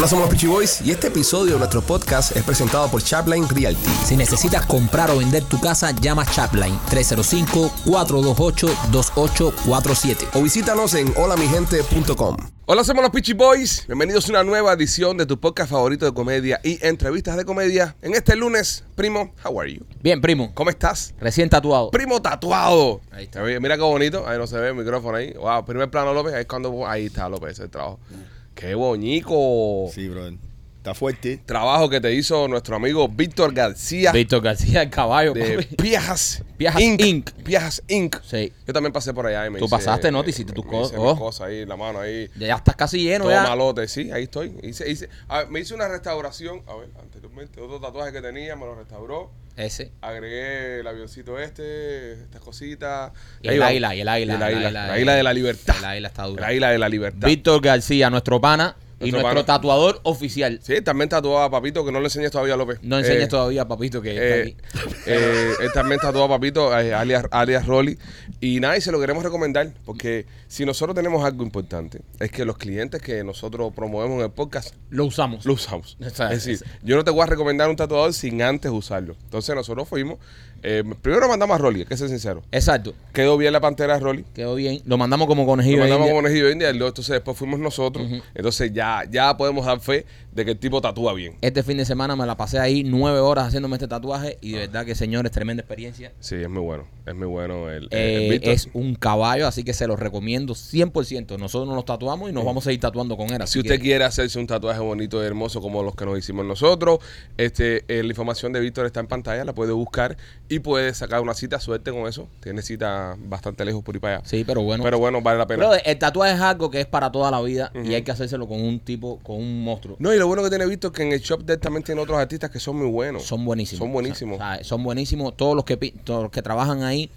Hola, somos los Peachy Boys y este episodio de nuestro podcast es presentado por Chapline Realty. Si necesitas comprar o vender tu casa, llama Chapline 305-428-2847. O visítanos en holamigente.com. Hola, somos los Peachy Boys. Bienvenidos a una nueva edición de tu podcast favorito de comedia y entrevistas de comedia. En este lunes, primo, how are you? Bien, primo. ¿Cómo estás? Recién tatuado. Primo tatuado. Ahí está. Mira qué bonito. Ahí no se ve el micrófono ahí. Wow, primer plano López. Ahí es cuando ahí está López, ese trabajo. Qué boñico. Sí, brother. Está fuerte. Trabajo que te hizo nuestro amigo Víctor García Víctor García, el caballo. de papi. Piajas, Piajas Inc. Piajas Inc. Sí. Yo también pasé por allá y me Tú hice, pasaste, ¿no? Te hiciste tus cosas. Oh. cosas ahí, la mano ahí. Ya estás casi lleno Todo ya. malote, sí, ahí estoy. Hice, hice, a ver, me hice una restauración, a ver, anteriormente, otro tatuaje que tenía, me lo restauró. Ese. Agregué el avioncito este, estas cositas. Y el águila, y el águila, el águila, águila, la águila de la libertad. El águila está dura. El águila de la libertad. Víctor García, nuestro pana y Nuestro pana. tatuador oficial. Sí, también tatuó a Papito, que no le enseñes todavía a López. No enseñes Eh, todavía, papito, que Eh, está aquí. eh, él también tatuó a Papito, eh, alias, alias Rolly. Y nada, y se lo queremos recomendar, porque si nosotros tenemos algo importante, es que los clientes que nosotros promovemos en el podcast Lo usamos. lo usamos. Exacto. Es decir, yo no te voy a recomendar un tatuador sin antes usarlo. Entonces nosotros fuimos, eh, primero mandamos a Rolly, que ser sincero. Exacto. Quedó bien la pantera de Rolly. Quedó bien. Lo mandamos como conejillo. Lo mandamos con Conejillo de India, entonces después fuimos nosotros. Entonces ya, ya podemos dar fe de que el tipo tatúa bien. Este fin de semana me la pasé ahí nueve horas haciéndome este tatuaje y de verdad que, señores, tremenda experiencia. Sí, es muy bueno. Es muy bueno el, Eh, Víctor. es un caballo, así que se lo recomiendo 100%. Nosotros nos tatuamos y nos vamos a ir tatuando con él. Si usted que- quiere hacerse un tatuaje bonito y hermoso como los que nos hicimos nosotros, este, eh, la información de Víctor está en pantalla, la puede buscar y puede sacar una cita, suerte con eso. Tiene cita bastante lejos por ir para allá. Sí, pero bueno. Pero bueno, vale la pena. Brother, el tatuaje es algo que es para toda la vida y hay que hacérselo con un tipo, con un monstruo. No, y lo bueno que tiene Víctor es que en el shop de él también tiene otros artistas que son muy buenos. Son buenísimos. Son buenísimos. O sea, son buenísimos. Todos los que todos los que trabajan ahí,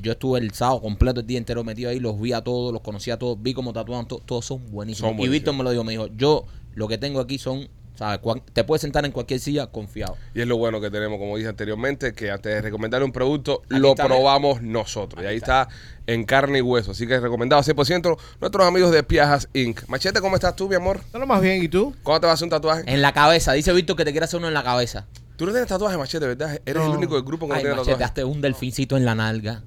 yo estuve el sábado completo, el día entero metido ahí, los vi a todos, los conocí a todos, vi cómo tatuaban, to- todos son buenísimos. Son Y buenísimos. Víctor me lo dijo, me dijo, yo lo que tengo aquí son, ¿sabes? Cuan- te puedes sentar en cualquier silla confiado. Y es lo bueno que tenemos, como dije anteriormente, que antes de recomendarle un producto, Aquí lo está, probamos nosotros. y ahí está. en carne y hueso. Así que recomendado 100% nuestros amigos de Piajas Inc. Machete, ¿cómo estás tú, mi amor? Lo más bien, ¿y tú? ¿Cuándo te vas a hacer un tatuaje? En la cabeza, dice Víctor que te quiere hacer uno en la cabeza. Tú no tienes tatuaje, Machete, ¿verdad? Eres el No. único del grupo que no Ay, tiene machete, tatuaje. hazte un delfincito en la nalga.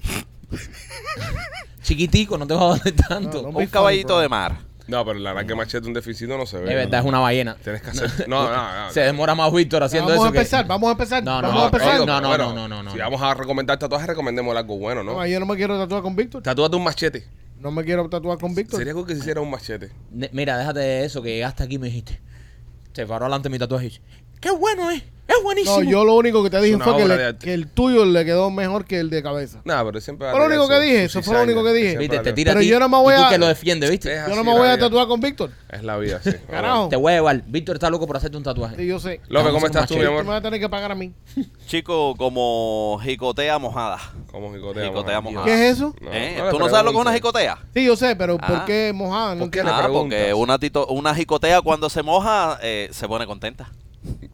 Chiquitico, no te vas a doler tanto. No, no, Un caballito de mar. No, pero la verdad que Machete un deficito no se ve. es verdad, es una ballena. Tienes que hacer... No, no, no. Se demora más Víctor haciendo Vamos a eso que- empezar, vamos a empezar. No, no, vamos a empezar. no, no, bueno, no, no, no, Si vamos a recomendar tatuajes, recomendemos algo bueno, ¿no? No, yo no me quiero tatuar con Víctor. Tatúate un machete. No me quiero tatuar con Víctor. Sería cool que se hiciera un machete. Ne- Mira, déjate de eso, que llegaste aquí me dijiste. Se paró delante de mi tatuaje ¡Qué bueno es! ¡Es buenísimo! No, yo lo único que te dije fue que, le- el tuyo le quedó mejor que el de cabeza. Nada, pero siempre... Fue lo único que dije, eso fue lo único que dije. Viste, te a Pero ti, yo no me voy y tú a- que lo defiende, ¿viste? Yo no me voy a tatuar con Víctor. Es la vida, sí. Carajo. Te voy a llevar. Víctor está loco por hacerte un tatuaje. Sí, yo sé. López, ¿cómo estás tú, mi Tú me amor? vas a tener que pagar a mí. Chico, como jicotea mojada. ¿Cómo jicotea? Jicotea mojada? ¿Qué es eso? No, ¿Eh? no ¿Tú no sabes lo que es una jicotea? Sí, yo sé, pero ¿por Ah. qué mojada? No ¿Por qué le Ah, porque una, tito- una jicotea cuando se moja eh, se pone contenta.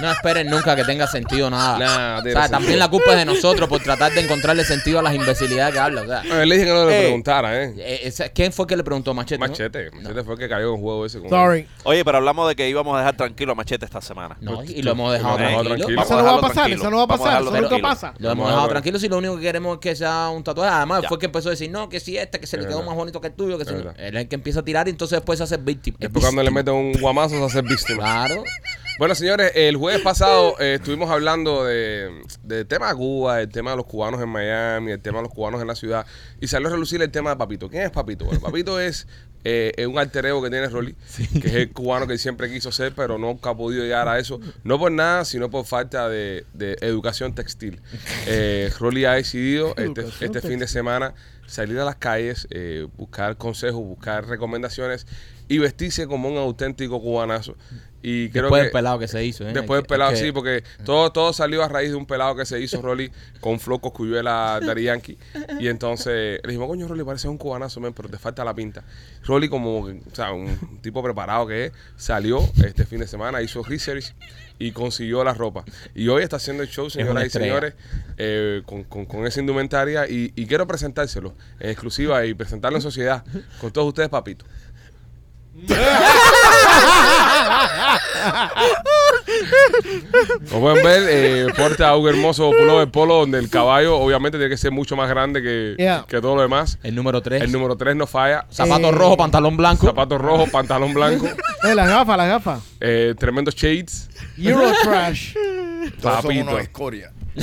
No esperen nunca que tenga sentido nada. Nah, o sea, sentido. también la culpa es de nosotros por tratar de encontrarle sentido a las imbecilidades que habla. O sea, A ver, le dije que no le Eh. preguntara, ¿eh? eh, ese- ¿quién fue que le preguntó Machete? no? Machete. Machete fue el que cayó en juego ese. con- Sorry. Oye, pero hablamos de que íbamos a dejar tranquilo a Machete esta semana. No, y lo hemos dejado tranquilo. tranquilo. Eso no a va a dejarlo pasar, tranquilo. eso no va a Vamos a pasar, dejarlo eso nunca tranquilo. pasa. Lo hemos Vamos a dejado ver. tranquilo si lo único que queremos es que sea un tatuaje. Además, Ya. fue que empezó a decir, no, que si este, que se le Es quedó verdad. más bonito que el tuyo. Que si Es no. verdad. Él es el que empieza a tirar y entonces después se hace víctima. Después cuando le meten un guamazo se hace víctima. Claro. Bueno, señores, el jueves pasado eh, estuvimos hablando de, del tema de Cuba, el tema de los cubanos en Miami, el tema de los cubanos en la ciudad, y salió a relucir el tema de Papito. ¿Quién es Papito? Bueno, Papito es eh, es un alter ego que tiene Rolly, que es el cubano que siempre quiso ser, pero nunca ha podido llegar a eso, no por nada, sino por falta de, de educación textil. Eh, Rolly ha decidido este, este fin de semana salir a las calles, eh, buscar consejos, buscar recomendaciones y vestirse como un auténtico cubanazo. Y creo Después que del pelado que se hizo. ¿eh? Después del pelado, que- sí, porque todo, todo salió a raíz de un pelado que se hizo Rolly con Floco Cuyuela Dari Yankee. Y entonces le dijimos, coño, Rolly, parece un cubanazo, men, pero te falta la pinta. Rolly, como, o sea, un tipo preparado que es, salió este fin de semana, hizo research y consiguió la ropa. Y hoy está haciendo el show, señoras y señores, eh, con, con- con esa indumentaria. Y, y quiero presentárselo en exclusiva y presentarlo en sociedad con todos ustedes, papito. Como pueden ver, eh, porta un hermoso pullover polo donde el caballo obviamente tiene que ser mucho más grande que, Yeah. que todo lo demás. El número 3. El número 3 no falla. Zapato Eh, rojo, pantalón blanco. Zapatos rojos, pantalón blanco, Eh, las gafas, las gafas. eh, tremendos shades. Eurotrash. Todos somos Papito. unos escoria.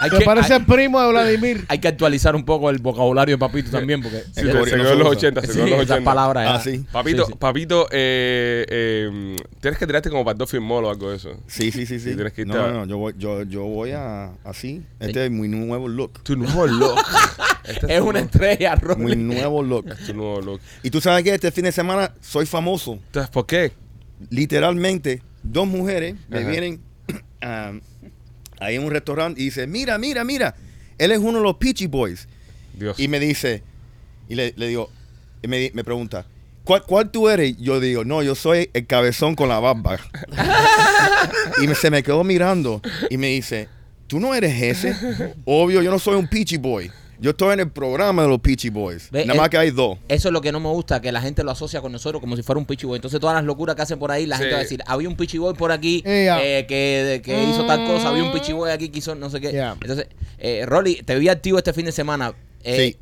Hay Que parece hay, el primo de Vladimir. hay que actualizar un poco el vocabulario de Papito también, porque Sí, se, se quedó en los usa. 80, se sí, quedó en los esas 80. palabras. Ah, sí. Papito, Sí, sí. papito, eh, eh, tienes que tirarte como para Dolphin Mall o algo de eso. Sí, sí, sí, sí. Sí, tienes que irte no, a- no, no, yo voy, yo, yo voy a así. Este es mi nuevo look. Tu nuevo look. Este Es una estrella, Mi Rolly. nuevo look. Tu nuevo look. Y tú sabes que este fin de semana soy famoso. Entonces, ¿por qué? Literalmente, dos mujeres me vienen ah, ahí en un restaurante y dicen, mira, mira, mira, él es uno de los Peachy Boys. Dios. Y me dice, y le, le digo, y me, me pregunta, ¿cuál, ¿cuál tú eres? Yo digo, no, yo soy el cabezón con la barba. y me- se me quedó mirando y me dice, ¿tú no eres ese? Obvio, yo no soy un Peachy Boy. Yo estoy en el programa de los Peachy Boys. Ve, Nada eh, más que hay dos. Eso es lo que no me gusta, que la gente lo asocia con nosotros como si fuera un Pichi Boy. Entonces todas las locuras que hacen por ahí, la Sí. gente va a decir, había un Pichi Boy por aquí Eh, eh, que, que hizo tal cosa, había un Pichi Boy aquí que hizo no sé qué. Entonces, eh, Rolly, te vi activo este fin de semana. Eh, Sí.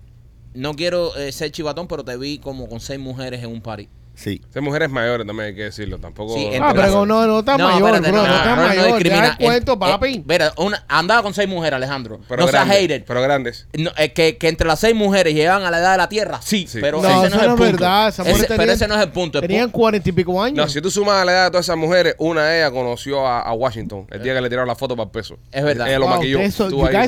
No quiero eh, ser chivatón, pero te vi como con seis mujeres en un party. Sí. Son mujeres mayores también, hay que decirlo. Tampoco. Sí, Ah, pero no, no está mayor, espérate, bro. No, está Rolly mayor. discrimina. Deja el cuento, Eh, papi. eh, mira, una, andaba con seis mujeres, Alejandro. pero no seas grandes, hater. Pero grandes. No, eh, que, que entre las seis mujeres llegaban a la edad de la tierra, sí, Sí. pero No, ese no es el no punto. verdad, esas Ese- mujeres pero tenían- ese no es el punto. El Tenían cuarenta y pico años. No, si tú sumas a la edad de todas esas mujeres, una de ellas conoció a, a Washington el día que le tiraron la foto para el peso. Es verdad. Ella lo maquilló. you guys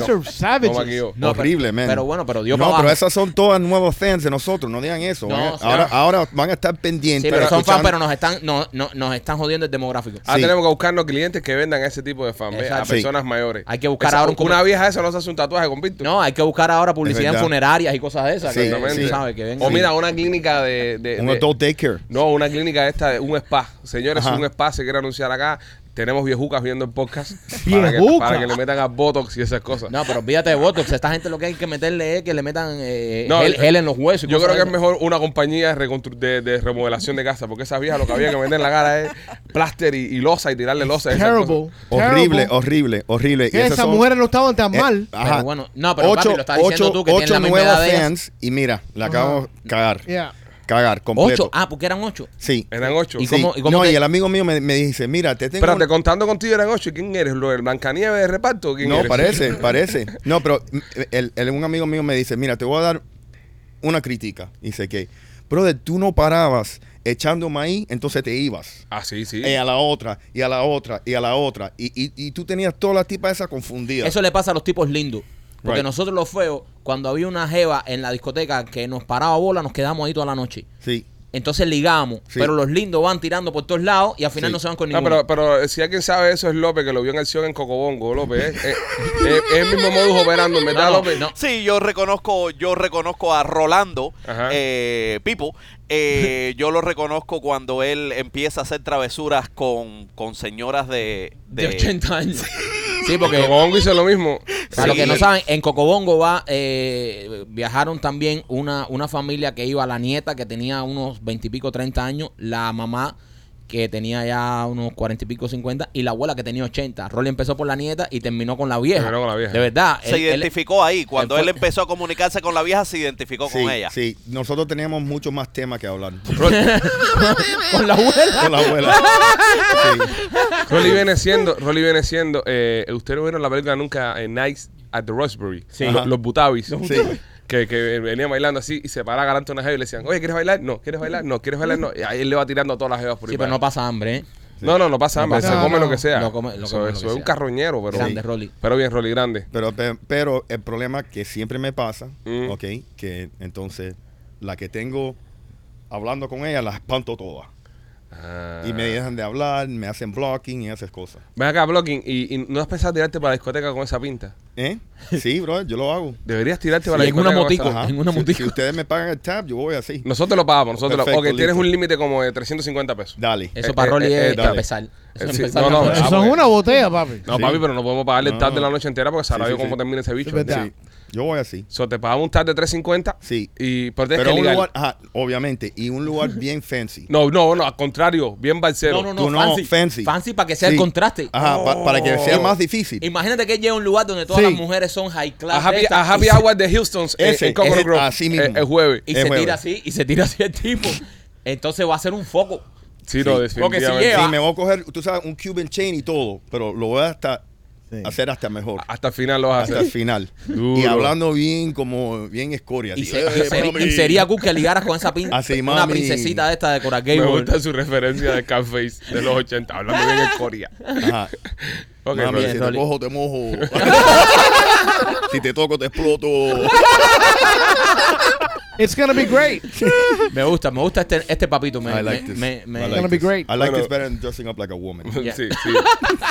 no. are savages. Lo maquilló. No, pero- Horrible, man. pero bueno, pero dio No, pero esas son todas nuevos fans de nosotros. No digan eso. No, no. ahora van a estar pendientes. Sí, pero son fans, pero nos están, no, no- nos están jodiendo el demográfico. Ah, Sí. tenemos que buscarnos clientes que vendan ese tipo de fan, a personas mayores. Hay que buscar Esa- ahora un Una vieja esa no se hace un tatuaje con Víctor. No, hay que buscar ahora publicidad en funerarias y cosas de esas. Exactamente. sabes, que vengan. O mira, una clínica de. de- Un de- adult daycare. no, una clínica esta, de un spa. Señores, Ajá. un spa se quiere anunciar acá. Tenemos viejucas viendo el podcast. para, que, Viejucas. para que le metan a Botox y esas cosas. No, pero olvídate de Botox. Esta gente lo que hay que meterle es que le metan eh, No, gel, gel en los huesos. Yo creo que es mejor una compañía de, de, de remodelación de casa, porque esas viejas lo que había que vender en la cara es plaster y, y losa y tirarle losa. Terrible. cosas. Horrible, horrible, horrible. Y Que esas esas son- mujeres no estaban tan eh, mal. ajá. Pero bueno, no, pero papi, ocho, lo estás diciendo ocho- tú que tienes ocho la misma nuevos edad de ellas. fans y mira, la acabo de cagar. Yeah. Cagar, completo. Ocho. Ah, porque eran ocho. Sí. Eran ocho. ¿Y Sí. cómo- y cómo no, te- y el amigo mío me, me dice, mira, te tengo... Espérate, un- contando contigo eran ocho. ¿Y ¿Quién eres? ¿Lo del Blancanieves de reparto? ¿Quién No, eres? parece, parece. No, pero el, el- un amigo mío me dice, mira, te voy a dar una crítica. Dice que, brother, tú no parabas echando maíz, entonces te ibas. Ah, sí, sí. Y a la otra, y a la otra, y a la otra. Y, y, y tú tenías todas las tipas esas confundidas. Eso le pasa a los tipos lindos. Porque Right. nosotros los feos, cuando había una jeva en la discoteca que nos paraba bola, nos quedamos ahí toda la noche. Sí. Entonces ligamos. Sí. Pero los lindos van tirando por todos lados y al final Sí. no se van con No, ninguno. pero, pero si alguien sabe eso es López, que lo vio en acción en Cocobongo, López. Es, es- es- es el mismo modus operando, ¿verdad, No, no, López? no. Sí, yo reconozco, yo reconozco a Rolando eh, Pipo. Eh, yo lo reconozco cuando él empieza a hacer travesuras con, con señoras de, de 80 años. sí, porque Cocobongo hizo lo mismo. Para los Sí. que no saben, en Cocobongo va, eh, viajaron también una, una familia que iba, la nieta que tenía unos 20 y pico, 30 años, la mamá que tenía ya unos 40 y pico, 50, y la abuela que tenía 80. Rolly empezó por la nieta y terminó con la vieja. Terminó con la vieja. De verdad. Se él- él- identificó ahí. Cuando él empezó a comunicarse con la vieja, se identificó Sí, con ella. sí. Nosotros teníamos mucho más temas que hablar. con la abuela. Con la abuela. Sí. Rolly viene siendo, Rolly viene siendo, eh, usted no vieron la película nunca en Nights at the Roxbury. Sí. Lo- Ajá. Los Butavis. Que, que venían bailando así y se paraba galante una jeva y le decían, oye, ¿quieres bailar? No, ¿quieres bailar? No, ¿quieres bailar? No. Y ahí él le va tirando a todas las jevas por ahí Sí, para pero no allá. pasa hambre, ¿eh? No, no, no pasa hambre, No se come no, lo que sea. lo come- lo come es un carroñero, pero, Grande, Rolly. pero bien, Rolly, grande. Pero, pe- pero el problema que siempre me pasa, Mm. ok, que entonces la que tengo hablando con ella la espanto todas. Ah. Y me dejan de hablar, me hacen blocking y esas cosas. Ven acá, Blocking, ¿y, y no has pensado tirarte para la discoteca con esa pinta? ¿Eh? Sí, bro, yo lo hago. Deberías tirarte para la en una discoteca. motico. en una motico. Si, ustedes me pagan el tab, yo voy así. Nosotros lo pagamos, nosotros lo Perfecto, porque tienes listo. un límite como de 350 pesos. Dale. Eso Eh, para eh, Rolly eh, es dale. empezar. Eso es sí, no, no, la- Eso es una botella, papi. No, Sí. papi, pero no podemos pagarle el No, tab de la no. noche entera porque sabrá Sí, yo cómo sí. termina ese bicho. Yo voy así. So, te pagamos un tab de 350. Sí. Y, pero Pero que un ligar. lugar, ajá, obviamente, y un lugar bien fancy. No, no, no, al contrario, bien balsero. No, no, no, Tú no, fancy. fancy. Fancy para que sea Sí. el contraste. Ajá, pa- para que sea más difícil. Imagínate que llega a un lugar donde todas Sí. las mujeres son high class. A Happy, a Happy y se- Hour de Houston en, Ese, en Coconut Grove. así mismo. El, el jueves. Y se jueves. tira así, y se tira así el tipo. Entonces va a ser un foco. Sí, no, Sí. definitivamente. Porque si lleva- Sí, me voy a coger, tú sabes, un Cuban chain y todo, pero lo voy a hasta Sí. hacer hasta mejor. Hasta el final lo vas a Hasta el final. Duro. Y hablando bien, como bien escoria. Y, se- "Eh, y sería, mami". y sería cool que ligaras con esa pin, Así, una princesita de esta de Coral Me Gable. gusta su referencia de Catface de los 80, hablando bien en Corea. Ajá. Mami, si te cojo, te mojo. si te toco, te exploto. It's gonna be great. Me gusta, me gusta este, este papito. Me, I like me- this. me- me- I like Gonna be this. great. I like Bueno. this better than dressing up like a woman. Yeah. Sí, sí.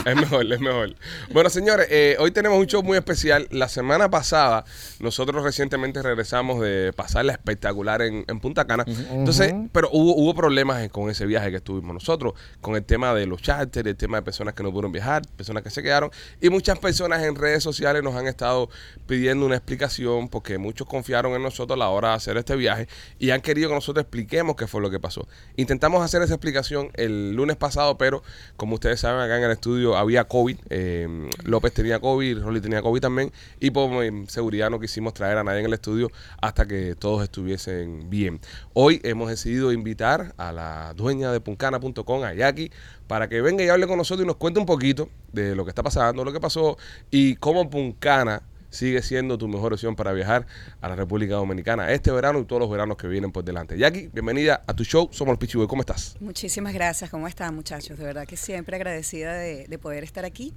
Es mejor, es mejor. Bueno, señores, eh, hoy tenemos un show muy especial. La semana pasada, nosotros recientemente regresamos de pasarla espectacular en, en Punta Cana. Entonces, pero hubo, hubo problemas en- con ese viaje que estuvimos nosotros, con el tema de los charters, el tema de personas que no pudieron viajar, personas que se quedaron. Y muchas personas en redes sociales nos han estado pidiendo una explicación porque muchos confiaron en nosotros a la hora de hacer este viaje y han querido que nosotros expliquemos qué fue lo que pasó. Intentamos hacer esa explicación el lunes pasado, pero como ustedes saben, acá en el estudio había COVID. eh, López tenía COVID, Rolly tenía COVID también. Y por eh, seguridad no quisimos traer a nadie en el estudio hasta que todos estuviesen bien. Hoy hemos decidido invitar a la dueña de puncana.com, a Jackie, para que venga y hable con nosotros y nos cuente un poquito de lo que está pasando, lo que pasó y cómo Puncana sigue siendo tu mejor opción para viajar a la República Dominicana este verano y todos los veranos que vienen por delante. Jackie, bienvenida a tu show. Somos los Pichiboy. ¿Cómo estás? Muchísimas gracias. ¿Cómo están, muchachos? De verdad que siempre agradecida de, de poder estar aquí.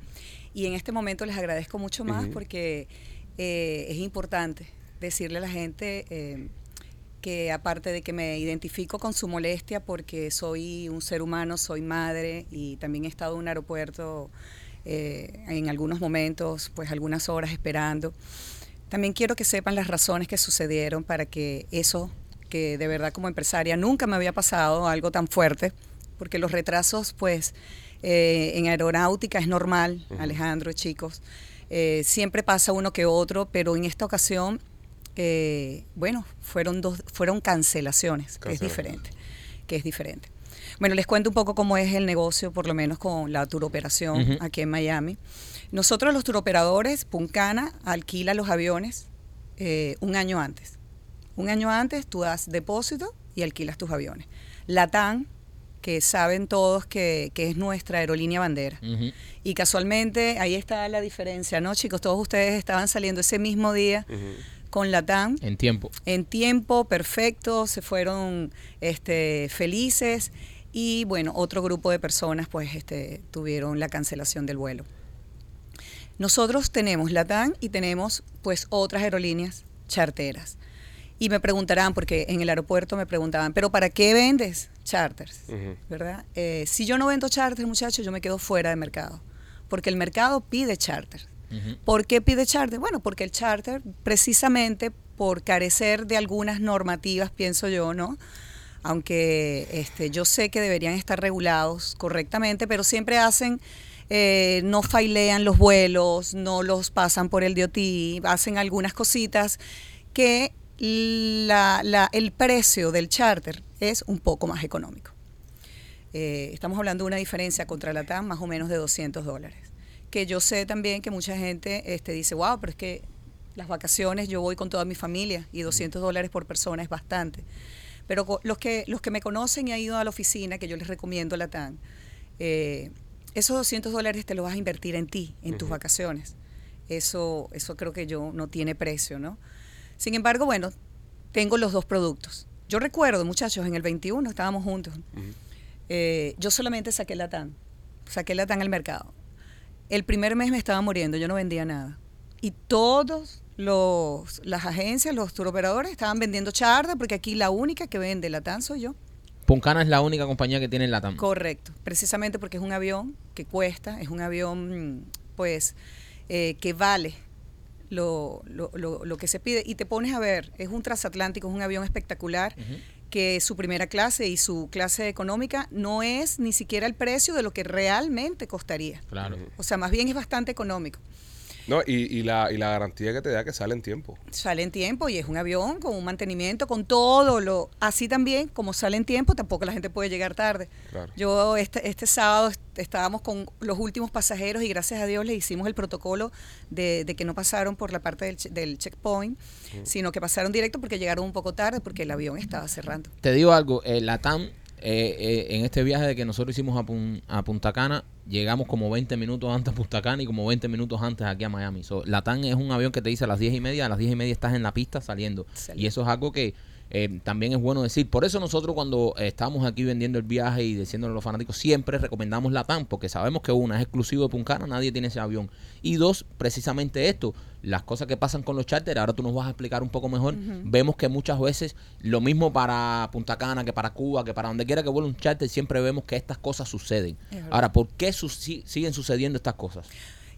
Y en este momento les agradezco mucho más porque eh, es importante decirle a la gente eh, que aparte de que me identifico con su molestia porque soy un ser humano, soy madre y también he estado en un aeropuerto eh, en algunos momentos, pues algunas horas esperando. También quiero que sepan las razones que sucedieron para que eso, que de verdad como empresaria nunca me había pasado algo tan fuerte, porque los retrasos, pues, eh, en aeronáutica es normal, Alejandro, chicos. Eh, siempre pasa uno que otro, pero en esta ocasión, eh, bueno, fueron dos, fueron cancelaciones, que es Cancelaciones. diferente, que es diferente. Bueno, les cuento un poco cómo es el negocio, por lo menos con la turoperación Ujú. aquí en Miami. Nosotros los turoperadores, Puncana alquila los aviones eh, un año antes. Un año antes tú das depósito y alquilas tus aviones. Latam, que saben todos que, que es nuestra aerolínea bandera. Y casualmente ahí está la diferencia, ¿no, chicos? Todos ustedes estaban saliendo ese mismo día con Latam En tiempo. en tiempo perfecto, se fueron este, felices y bueno, otro grupo de personas pues este, tuvieron la cancelación del vuelo. Nosotros tenemos Latam y tenemos pues otras aerolíneas charteras. Y me preguntarán, porque en el aeropuerto me preguntaban, ¿pero para qué vendes charters? ¿Verdad? Eh, si yo no vendo charters, muchachos, yo me quedo fuera de mercado. Porque el mercado pide charters. Ujú. ¿Por qué pide charter? Bueno, porque el charter, precisamente por carecer de algunas normativas, pienso yo, ¿no? Aunque este, yo sé que deberían estar regulados correctamente, pero siempre hacen, eh, no failean los vuelos, no los pasan por el DOT, hacen algunas cositas que el precio del charter es un poco más económico. Eh, estamos hablando de una diferencia contra la TAM más o menos de 200 dólares. Que yo sé también que mucha gente este, dice, wow, pero es que las vacaciones yo voy con toda mi familia y 200 dólares por persona es bastante. Pero los que, los que me conocen y han ido a la oficina, que yo les recomiendo la TAN, eh, esos 200 dólares te los vas a invertir en ti, en tus vacaciones. Eso, eso creo que yo no tiene precio, ¿no? Sin embargo, bueno, tengo los dos productos. Yo recuerdo, muchachos, en el 21 estábamos juntos. Eh, yo solamente saqué la TAN, saqué la TAN al mercado. El primer mes me estaba muriendo, yo no vendía nada. Y todos los las agencias, los turoperadores estaban vendiendo charter porque aquí la única que vende la TAN soy yo. Puncana es la única compañía que tiene Latam. Correcto, precisamente porque es un avión que cuesta, es un avión mm, pues eh, que vale lo, lo, lo- lo que se pide. Y te pones a ver, es un transatlántico, es un avión espectacular, que su primera clase y su clase económica no es ni siquiera el precio de lo que realmente costaría. Claro. O sea, más bien es bastante económico. No, y, y, la, y la garantía que te da que sale en tiempo. Sale en tiempo y es un avión con un mantenimiento, con todo lo... Así también, como sale en tiempo, tampoco la gente puede llegar tarde. Claro. Yo este, este sábado est- estábamos con los últimos pasajeros y gracias a Dios le hicimos el protocolo de, de que no pasaron por la parte del, che- del checkpoint, sino que pasaron directo porque llegaron un poco tarde porque el avión estaba cerrando. Te digo algo, eh, la TAM, eh, eh, en este viaje de que nosotros hicimos a, Pun- a Punta Cana, llegamos como 20 minutos antes a Punta Cana y como 20 minutos antes aquí a Miami. So, la TAM es un avión que te dice a las 10 y media, a las 10 y media estás en la pista saliendo. Saliendo. Y eso es algo que eh, también es bueno decir. Por eso nosotros cuando estamos aquí vendiendo el viaje y diciéndole a los fanáticos, siempre recomendamos la TAM, porque sabemos que una es exclusivo de Punta Cana, nadie tiene ese avión. Y dos, precisamente esto, las cosas que pasan con los charters, ahora tú nos vas a explicar un poco mejor. Vemos que muchas veces lo mismo para Punta Cana, que para Cuba, que para donde quiera que vuelva un charter, siempre vemos que estas cosas suceden. Ahora, ¿por qué su- siguen sucediendo estas cosas?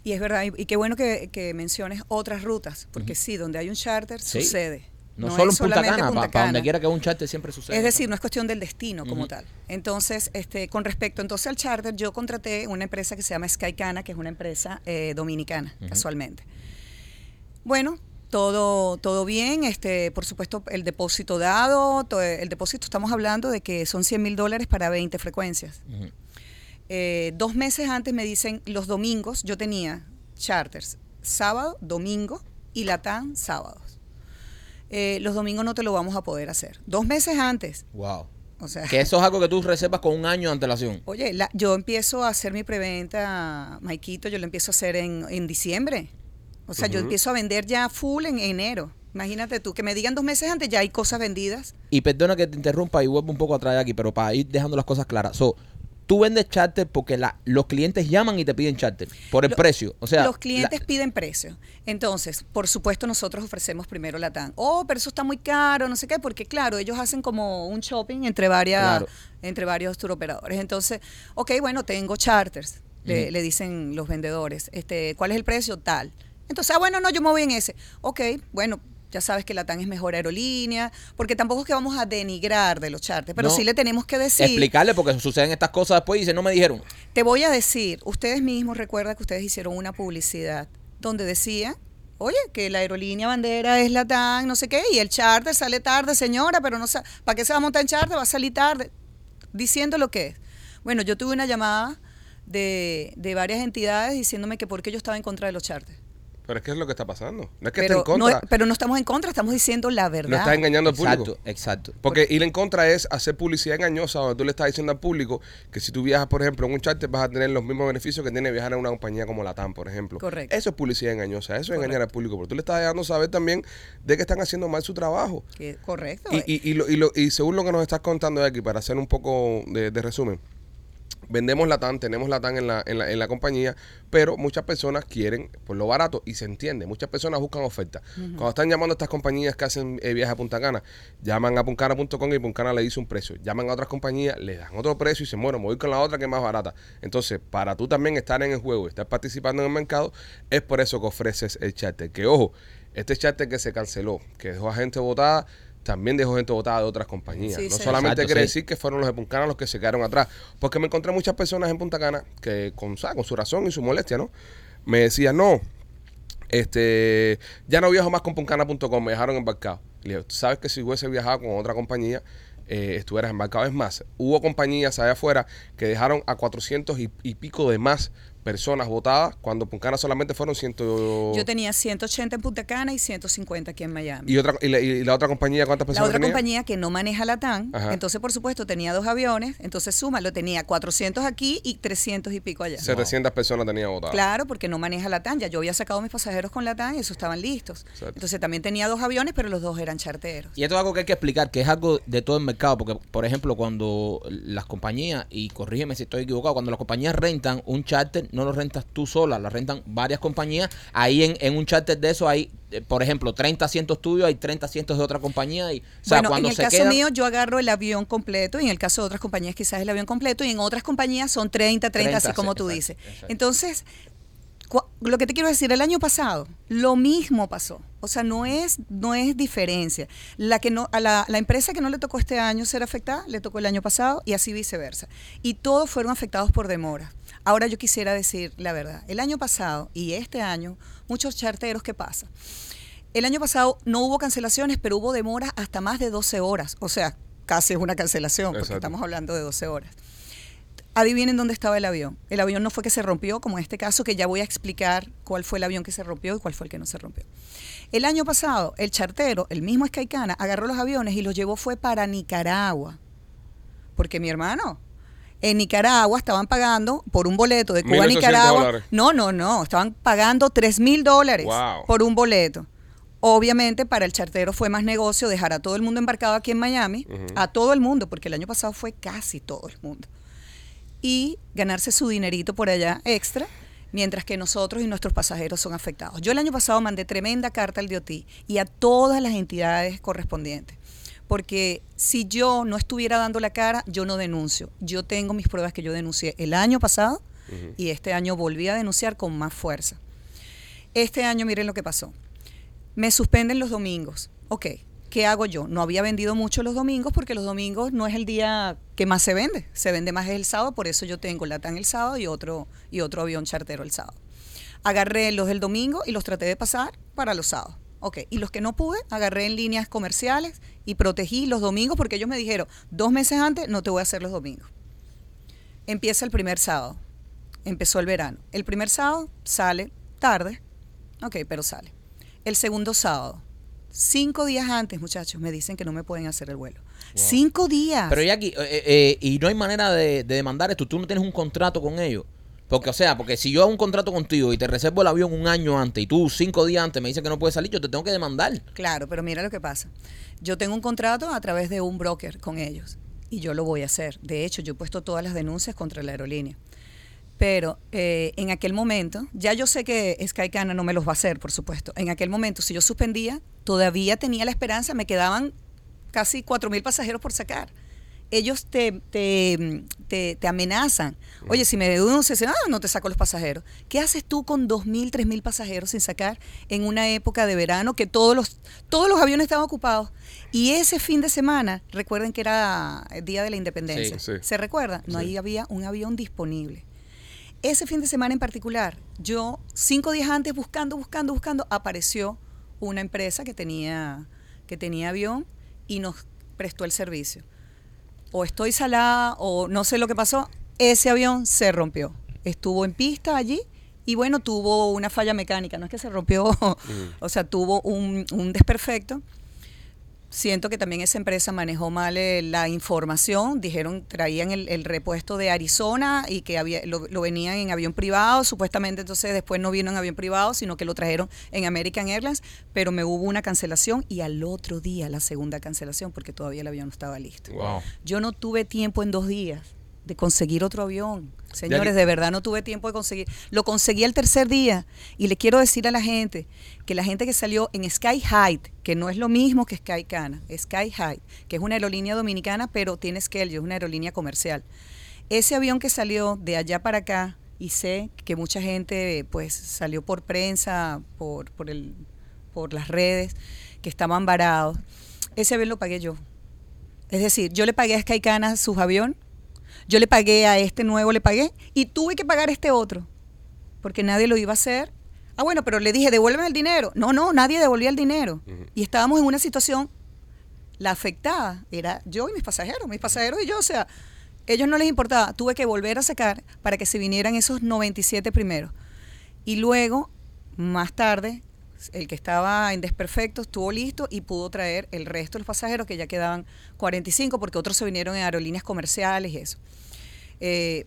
Y es verdad, y, y qué bueno que, que menciones otras rutas, porque sí, donde hay un charter Sí. sucede. No, es solo en Punta Cana, Punta para donde quiera que un charter siempre sucede. Es decir, no es cuestión del destino como tal. Entonces, este, con respecto entonces al charter, yo contraté una empresa que se llama Skycana, que es una empresa eh, dominicana, casualmente. Bueno, todo, todo bien, este, por supuesto, el depósito dado, el depósito estamos hablando de que son 100 mil dólares para 20 frecuencias. Eh, dos meses antes me dicen, los domingos, yo tenía charters sábado, domingo y Latam sábados. Eh, los domingos no te lo vamos a poder hacer. Dos meses antes. Wow. O sea, Que eso es algo que tú reservas con un año de antelación. oye, la- yo empiezo a hacer mi preventa, Maikito, yo lo empiezo a hacer en, en diciembre. O sea, yo empiezo a vender ya full en enero. Imagínate tú, que me digan dos meses antes, ya hay cosas vendidas. Y perdona que te interrumpa y vuelvo un poco atrás aquí, pero para ir dejando las cosas claras. So, tú vendes charter porque la, los clientes llaman y te piden charter por el Lo- precio. O sea, los clientes la- piden precio. Entonces, por supuesto, nosotros ofrecemos primero la TAN. Oh, pero eso está muy caro, no sé qué, porque claro, ellos hacen como un shopping entre varias, Claro. entre varios tour operadores. Entonces, ok, bueno, tengo charters, le, le dicen los vendedores. Este, ¿cuál es el precio? Tal. Entonces, ah, bueno, no, yo me voy en ese. Ok, bueno. Ya sabes que la TAN es mejor aerolínea, porque tampoco es que vamos a denigrar de los charters, pero No. sí le tenemos que decir. explicarle porque suceden estas cosas después y dicen, no me dijeron. Te voy a decir, ustedes mismos recuerdan que ustedes hicieron una publicidad donde decía, oye, que la aerolínea bandera es la TAN, no sé qué, y el charter sale tarde, señora, pero no sa- ¿para qué se va a montar en charter? Va a salir tarde, diciendo lo que es. Bueno, yo tuve una llamada de, de varias entidades diciéndome que por qué yo estaba en contra de los charters. Pero es que es lo que está pasando. No es que Pero esté en no, contra. pero no estamos en contra, estamos diciendo la no verdad. estás engañando al público. Exacto, exacto. Porque ir en contra es hacer publicidad engañosa donde tú le estás diciendo al público que si tú viajas, por ejemplo, en un charter vas a tener los mismos beneficios que tiene viajar en una compañía como la TAM, por ejemplo. Correcto. Eso es publicidad engañosa, eso es engañar al público, porque tú le estás dejando saber también de que están haciendo mal su trabajo. Que- correcto. Y, y, y, lo- y, lo- y según lo que nos estás contando aquí, para hacer un poco de, de resumen, vendemos la TAN, tenemos la TAN en la, en, la, en la compañía, pero muchas personas quieren por lo barato y se entiende. Muchas personas buscan ofertas. Cuando están llamando a estas compañías que hacen eh, viajes a Punta Cana, llaman a puncana.com y Puncana le dice un precio. Llaman a otras compañías, le dan otro precio y se me voy con la otra que es más barata. Entonces, para tú también estar en el juego y estar participando en el mercado, es por eso que ofreces el charter. Que ojo, este charter que se canceló, que dejó a gente votada, también dejó gente votada de otras compañías. Sí, no sí. solamente Exacto, quiere sí. decir que fueron los de Punta Cana los que se quedaron atrás. Porque me encontré muchas personas en Punta Cana que con, ¿sabes? con su razón y su molestia, ¿no? Me decían, no, este, ya no viajo más con puncana.com, me dejaron embarcado. Y le digo, "Tú sabes que si hubiese viajado con otra compañía, eh, estuvieras embarcado. Es más, hubo compañías allá afuera que dejaron a 400 y, y pico de más personas votadas cuando Puncana solamente fueron 100 Yo tenía 180 en Punta Cana y 150 aquí en Miami. y, otra, y, la, y la otra compañía, ¿cuántas La personas otra tenía? compañía que no maneja la TAN, Ajá. entonces por supuesto tenía dos aviones, entonces súmalo, tenía 400 aquí y 300 y pico allá. 700 personas tenía votadas. Claro, porque no maneja la TAN, ya yo había sacado mis pasajeros con la TAN y esos estaban listos. Exacto. Entonces también tenía dos aviones, pero los dos eran charteros. Y esto es algo que hay que explicar, que es algo de todo el mercado, porque, por ejemplo, cuando las compañías, y corrígeme si estoy equivocado, cuando las compañías rentan un charter, no lo rentas tú sola, la rentan varias compañías. Ahí en, en un charter de eso hay, eh, por ejemplo, 30 asientos tuyos, hay 30 asientos de otra compañía. Y, o sea, bueno, en el se caso quedan- mío yo agarro el avión completo y en el caso de otras compañías quizás el avión completo y en otras compañías son 30, 30, así 30, como sí, tú dices. exacto. Entonces, lo que te quiero decir, el año pasado lo mismo pasó. O sea, no es, no es diferencia. La, que no, a la, la empresa que no le tocó este año ser afectada, le tocó el año pasado y así viceversa. Y todos fueron afectados por demora. Ahora yo quisiera decir la verdad. El año pasado y este año, muchos charteros, ¿qué pasa? El año pasado no hubo cancelaciones, pero hubo demoras hasta más de 12 horas. O sea, casi es una cancelación, porque Exacto. estamos hablando de 12 horas. Adivinen dónde estaba el avión. El avión no fue que se rompió, como en este caso, que ya voy a explicar cuál fue el avión que se rompió y cuál fue el que no se rompió. El año pasado, el chartero, el mismo Skycana, agarró los aviones y los llevó fue para Nicaragua. Porque mi hermano, en Nicaragua estaban pagando por un boleto de Cuba a 1.800 Nicaragua. dólares. No, no, no, estaban pagando 3 mil dólares Wow. por un boleto. Obviamente para el chartero fue más negocio dejar a todo el mundo embarcado aquí en Miami, a todo el mundo, porque el año pasado fue casi todo el mundo, y ganarse su dinerito por allá extra, mientras que nosotros y nuestros pasajeros son afectados. Yo el año pasado mandé tremenda carta al DOT y a todas las entidades correspondientes. Porque si yo no estuviera dando la cara, yo no denuncio. Yo tengo mis pruebas que yo denuncié el año pasado y este año volví a denunciar con más fuerza. Este año, miren lo que pasó. Me suspenden los domingos. Ok, ¿qué hago yo? No había vendido mucho los domingos porque los domingos no es el día que más se vende. Se vende más el sábado, por eso yo tengo Latam el sábado y otro, y otro avión chartero el sábado. Agarré los del domingo y los traté de pasar para los sábados. Ok, y los que no pude, agarré en líneas comerciales y protegí los domingos porque ellos me dijeron, dos meses antes no te voy a hacer los domingos. Empieza el primer sábado. Empezó el verano. El primer sábado sale tarde. Ok, pero sale. El segundo sábado. Cinco días antes, muchachos, me dicen que no me pueden hacer el vuelo. Cinco días. Pero Jackie, eh, eh, y no hay manera de, de demandar esto. Tú no tienes un contrato con ellos. Porque, o sea, porque si yo hago un contrato contigo y te reservo el avión un año antes y tú cinco días antes me dices que no puedes salir, yo te tengo que demandar. Claro, pero mira lo que pasa. Yo tengo un contrato a través de un broker con ellos y yo lo voy a hacer. De hecho, yo he puesto todas las denuncias contra la aerolínea. Pero eh, en aquel momento, ya yo sé que Skycana no me los va a hacer, por supuesto. En aquel momento, si yo suspendía, todavía tenía la esperanza, me quedaban casi 4 mil pasajeros por sacar. Ellos te, te, te, te amenazan. Oye, si me denuncias, ah, no te saco los pasajeros. ¿Qué haces tú con 2.000, 3.000 pasajeros sin sacar en una época de verano que todos los, todos los aviones estaban ocupados? Y ese fin de semana, recuerden que era el Día de la Independencia. Sí, sí. ¿Se recuerda? No Sí. ahí había un avión disponible. Ese fin de semana en particular, yo cinco días antes buscando, buscando, buscando, apareció una empresa que tenía, que tenía avión y nos prestó el servicio. O estoy salada o no sé lo que pasó, ese avión se rompió. Estuvo en pista allí y bueno, tuvo una falla mecánica, no es que se rompió, o sea, tuvo un, un desperfecto. Siento que también esa empresa manejó mal eh, la información. Dijeron, traían el, el repuesto de Arizona y que había, lo, lo venían en avión privado. Supuestamente entonces después no vino en avión privado, sino que lo trajeron en American Airlines. Pero me hubo una cancelación y al otro día la segunda cancelación porque todavía el avión no estaba listo. Wow. Yo no tuve tiempo en dos días de conseguir otro avión. Señores, de verdad no tuve tiempo de conseguir. Lo conseguí el tercer día y le quiero decir a la gente que la gente que salió en Sky Height, que no es lo mismo que Sky Cana, Sky Height, que es una aerolínea dominicana, pero tiene Skelly, es una aerolínea comercial. Ese avión que salió de allá para acá, y sé que mucha gente pues salió por prensa, por, por, el, por las redes, que estaban varados, ese avión lo pagué yo. Es decir, yo le pagué a Skycana sus aviones, yo le pagué a este nuevo, le pagué, y tuve que pagar este otro, porque nadie lo iba a hacer. Ah, bueno, pero le dije, devuélveme el dinero. No, no, nadie devolvía el dinero. Y estábamos en una situación, la afectada era yo y mis pasajeros, mis pasajeros y yo, o sea, ellos no les importaba. Tuve que volver a sacar para que se vinieran esos 97 primeros. Y luego, más tarde, el que estaba en desperfecto estuvo listo y pudo traer el resto de los pasajeros, que ya quedaban 45, porque otros se vinieron en aerolíneas comerciales y eso. Eh,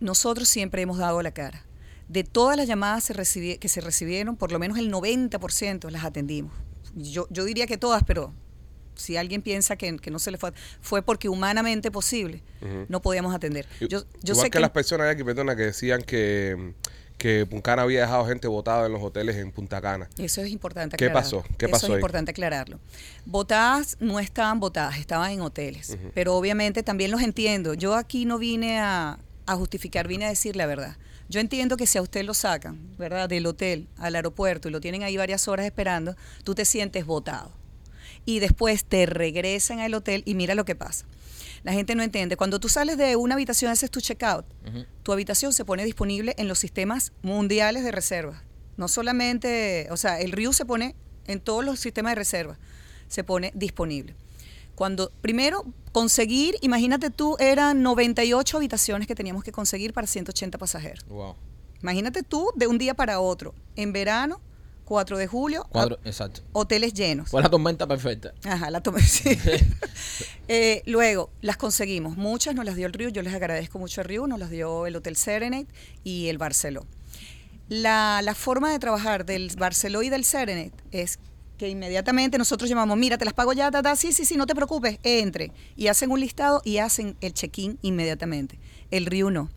nosotros siempre hemos dado la cara. De todas las llamadas se que se recibieron, por lo menos el 90% las atendimos. Yo, yo diría que todas, pero si alguien piensa que, que no se le fue, fue porque humanamente posible, no podíamos atender. Yo, yo Igual sé que, que, las personas aquí, perdona, que decían que, que Puncana había dejado gente botada en los hoteles en Punta Cana. Eso es importante ¿Qué aclararlo. pasó? ¿Qué Eso pasó es ahí? importante aclararlo. Votadas no estaban votadas, estaban en hoteles. Pero obviamente también los entiendo. Yo aquí no vine a, a justificar, vine a decir la verdad. Yo entiendo que si a usted lo sacan, ¿verdad? Del hotel al aeropuerto y lo tienen ahí varias horas esperando, tú te sientes botado. Y después te regresan al hotel y mira lo que pasa. La gente no entiende. Cuando tú sales de una habitación, haces tu checkout, Ujú. tu habitación se pone disponible en los sistemas mundiales de reserva. No solamente, o sea, el RIU se pone en todos los sistemas de reserva, se pone disponible. Cuando, primero, conseguir, imagínate tú, eran 98 habitaciones que teníamos que conseguir para 180 pasajeros. Wow. Imagínate tú, de un día para otro, en verano, 4 de julio, Cuadro, a- exacto. hoteles llenos. Fue la tormenta perfecta. Ajá, la tomé, sí. Eh, luego, las conseguimos. Muchas nos las dio el Río. Yo les agradezco mucho al Río. Nos las dio el Hotel Serenade y el Barceló. La, la forma de trabajar del Barceló y del Serenade es que inmediatamente nosotros llamamos, mira, te las pago ya, ta, ta, sí, sí, sí, no te preocupes, entre. Y hacen un listado y hacen el check-in inmediatamente. El Río no.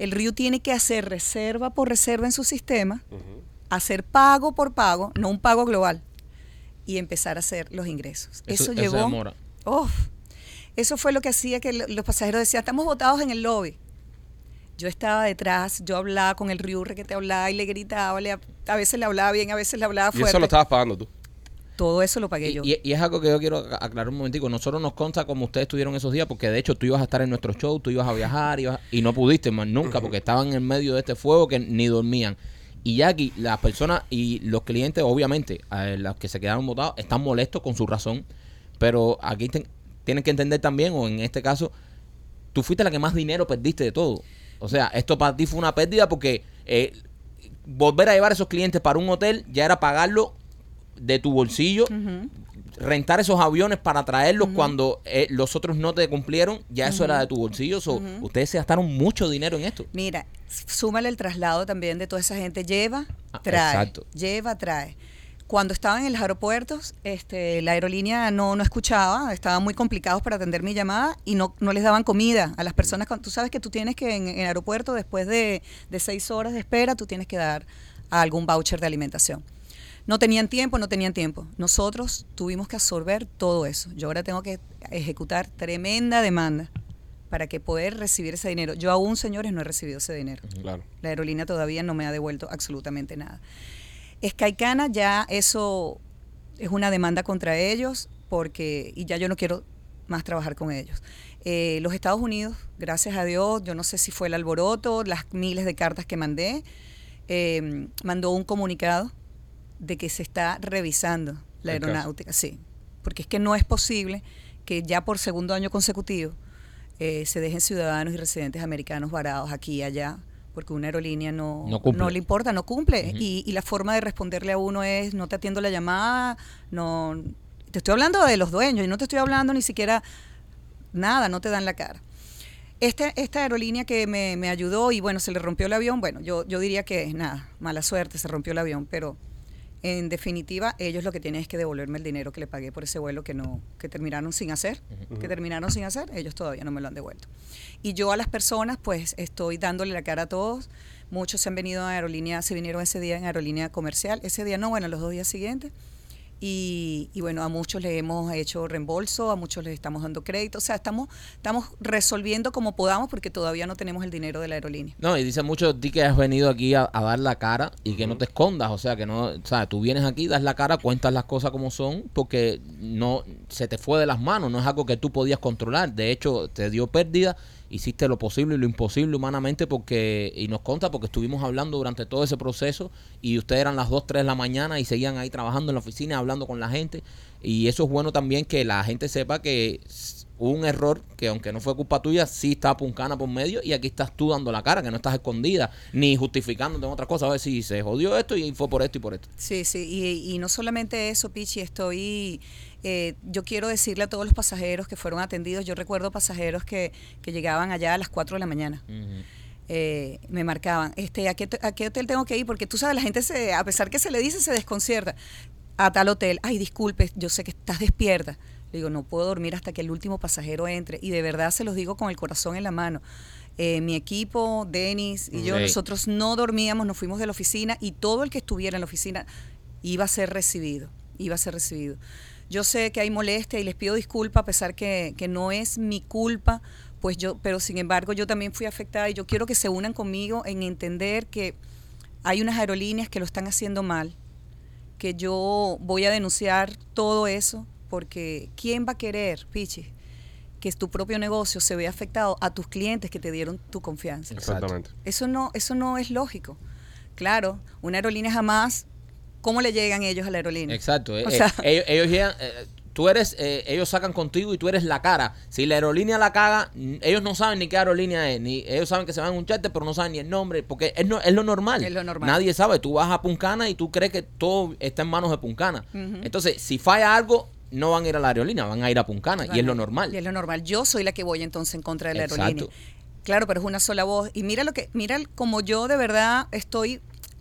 El Río tiene que hacer reserva por reserva en su sistema, hacer pago por pago, no un pago global, y empezar a hacer los ingresos. Eso- Eso, llevó... demora. Uf, eso fue lo que hacía que lo- los pasajeros decían, estamos botados en el lobby. Yo estaba detrás, yo hablaba con el Riurre que te hablaba y le gritaba, le- a veces le hablaba bien, a veces le hablaba Y fuerte. eso lo estabas pagando tú. Todo eso lo pagué yo. Y, y- y es algo que yo quiero ac- aclarar un momentico. Nosotros nos consta como ustedes estuvieron esos días, porque de hecho tú ibas a estar en nuestro show, tú ibas a viajar ibas- y no pudiste más nunca, porque estaban en medio de este fuego que ni dormían. Y Jackie, las personas y los clientes, obviamente, eh, los que se quedaron votados, están molestos con su razón, pero aquí ten- tienen que entender también, o en este caso, tú fuiste la que más dinero perdiste de todo. O sea, esto para ti fue una pérdida porque eh, volver a llevar a esos clientes para un hotel ya era pagarlo de tu bolsillo, rentar esos aviones para traerlos cuando eh, los otros no te cumplieron, ya eso era de tu bolsillo. So, Ustedes se gastaron mucho dinero en esto. Mira, súmale el traslado también de toda esa gente. Lleva, Ah, trae. exacto. Lleva, trae. Cuando estaban en los aeropuertos, este, la aerolínea no, no escuchaba, estaban muy complicados para atender mi llamada y no, no les daban comida a las personas. con- Tú sabes que tú tienes que en, en el aeropuerto, después de, de seis horas de espera, tú tienes que dar algún voucher de alimentación. No tenían tiempo, no tenían tiempo. Nosotros tuvimos que absorber todo eso. Yo ahora tengo que ejecutar tremenda demanda para que poder recibir ese dinero. Yo aún, señores, no he recibido ese dinero. Claro. La aerolínea todavía no me ha devuelto absolutamente nada. Skycana ya eso es una demanda contra ellos porque y ya yo no quiero más trabajar con ellos. Eh, los Estados Unidos, gracias a Dios, yo no sé si fue el alboroto, las miles de cartas que mandé, eh, mandó un comunicado de que se está revisando la aeronáutica, sí, porque es que no es posible que ya por segundo año consecutivo eh, se dejen ciudadanos y residentes americanos varados aquí y allá, porque una aerolínea no, No le importa, no cumple. Y, y la forma de responderle a uno es, no te atiendo la llamada, no... Te estoy hablando de los dueños y no te estoy hablando ni siquiera nada, no te dan la cara. Este, esta aerolínea que me, me ayudó y bueno, se le rompió el avión, bueno, yo, yo diría que nada, mala suerte, se rompió el avión, pero en definitiva ellos lo que tienen es que devolverme el dinero que le pagué por ese vuelo que no que terminaron sin hacer, que terminaron sin hacer, ellos todavía no me lo han devuelto. Y yo a las personas pues estoy dándole la cara a todos. Muchos se han venido a aerolínea, se vinieron ese día en aerolínea comercial, ese día no, bueno, los dos días siguientes. Y, y bueno, a muchos le hemos hecho reembolso, a muchos les estamos dando crédito, o sea, estamos, estamos resolviendo como podamos porque todavía no tenemos el dinero de la aerolínea. No, y dice mucho de ti que has venido aquí a, a dar la cara y que no te escondas, o sea, que no, o sea, tú vienes aquí, das la cara, cuentas las cosas como son, porque no se te fue de las manos, no es algo que tú podías controlar, de hecho, te dio pérdida, hiciste lo posible y lo imposible humanamente porque, y nos conta porque estuvimos hablando durante todo ese proceso y ustedes eran las 2, 3 de la mañana y seguían ahí trabajando en la oficina, hablando con la gente, y eso es bueno también que la gente sepa que hubo un error que aunque no fue culpa tuya, sí está puncana por medio y aquí estás tú dando la cara, que no estás escondida ni justificándote en otra cosa. A ver si se jodió esto y fue por esto y por esto. Sí, sí, y no solamente eso, Pichi, estoy, eh, yo quiero decirle a todos los pasajeros que fueron atendidos, yo recuerdo pasajeros que, que llegaban allá a las 4 de la mañana. eh, me marcaban, este, ¿a qué, te- ¿a qué hotel tengo que ir? Porque tú sabes, la gente, se, a pesar que se le dice, se desconcierta. A tal hotel, ay, disculpe, yo sé que estás despierta. Le digo, no puedo dormir hasta que el último pasajero entre. Y de verdad se los digo con el corazón en la mano. Eh, mi equipo, Denis y yo, nosotros no dormíamos, nos fuimos de la oficina y todo el que estuviera en la oficina iba a ser recibido, iba a ser recibido. Yo sé que hay molestia y les pido disculpa a pesar que, que no es mi culpa pues yo, pero sin embargo yo también fui afectada y yo quiero que se unan conmigo en entender que hay unas aerolíneas que lo están haciendo mal, que yo voy a denunciar todo eso, porque ¿quién va a querer, Pichi, que tu propio negocio se vea afectado a tus clientes que te dieron tu confianza? Exactamente. Eso no, eso no es lógico. Claro, una aerolínea jamás, ¿cómo le llegan ellos a la aerolínea? Exacto. eh, O eh, sea- ellos, ellos llegan, eh, tú eres, eh, ellos sacan contigo y tú eres la cara. Si la aerolínea la caga, ellos no saben ni qué aerolínea es, ni ellos saben que se van en un charter, pero no saben ni el nombre, porque es, no- es lo normal. Es lo normal. Nadie sabe. Tú vas a Puncana y tú crees que todo está en manos de Puncana. Entonces, si falla algo, no van a ir a la aerolínea, van a ir a Puncana y es lo normal. Y es lo normal. Yo soy la que voy entonces en contra de la Exacto. aerolínea. Claro, pero es una sola voz. Y mira lo que, mira como yo de verdad estoy.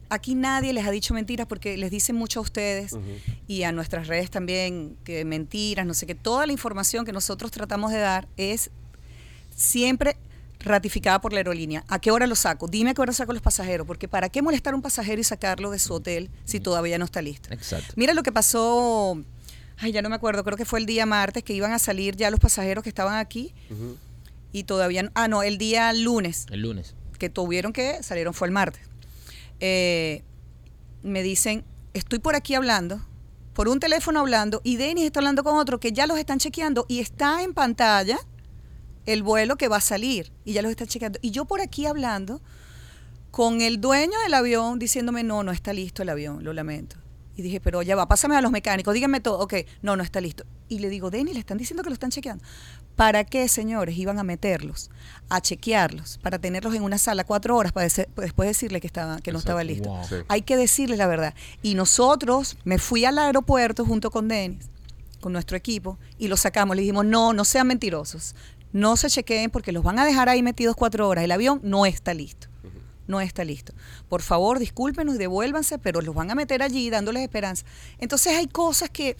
Aquí nadie les ha dicho mentiras porque les dicen mucho a ustedes y a nuestras redes también que mentiras, no sé qué. Toda la información que nosotros tratamos de dar es siempre ratificada por la aerolínea. ¿A qué hora lo saco? Dime a qué hora saco los pasajeros, porque ¿para qué molestar a un pasajero y sacarlo de su hotel si todavía no está listo? Exacto. Mira lo que pasó, ay, ya no me acuerdo, creo que fue el día martes que iban a salir ya los pasajeros que estaban aquí y todavía, no- ah, no, el día lunes El lunes. que tuvieron que, salieron fue el martes. Eh, me dicen, estoy por aquí hablando, por un teléfono hablando, y Denis está hablando con otro que ya los están chequeando y está en pantalla el vuelo que va a salir y ya los están chequeando. Y yo por aquí hablando con el dueño del avión diciéndome, no, no está listo el avión, lo lamento. Y dije, pero ya va, pásame a los mecánicos, díganme todo. Ok, no, no está listo. Y le digo, Denis, le están diciendo que lo están chequeando. ¿Para qué, señores, iban a meterlos, a chequearlos, para tenerlos en una sala cuatro horas para dese- después decirle que, estaba, que no estaba listo? Wow. Sí. Hay que decirles la verdad. Y nosotros, me fui al aeropuerto junto con Denis, con nuestro equipo, y lo sacamos. Le dijimos, no, no sean mentirosos. No se chequeen porque los van a dejar ahí metidos cuatro horas. El avión no está listo. No está listo. Por favor, discúlpenos y devuélvanse, pero los van a meter allí dándoles esperanza. Entonces hay cosas que...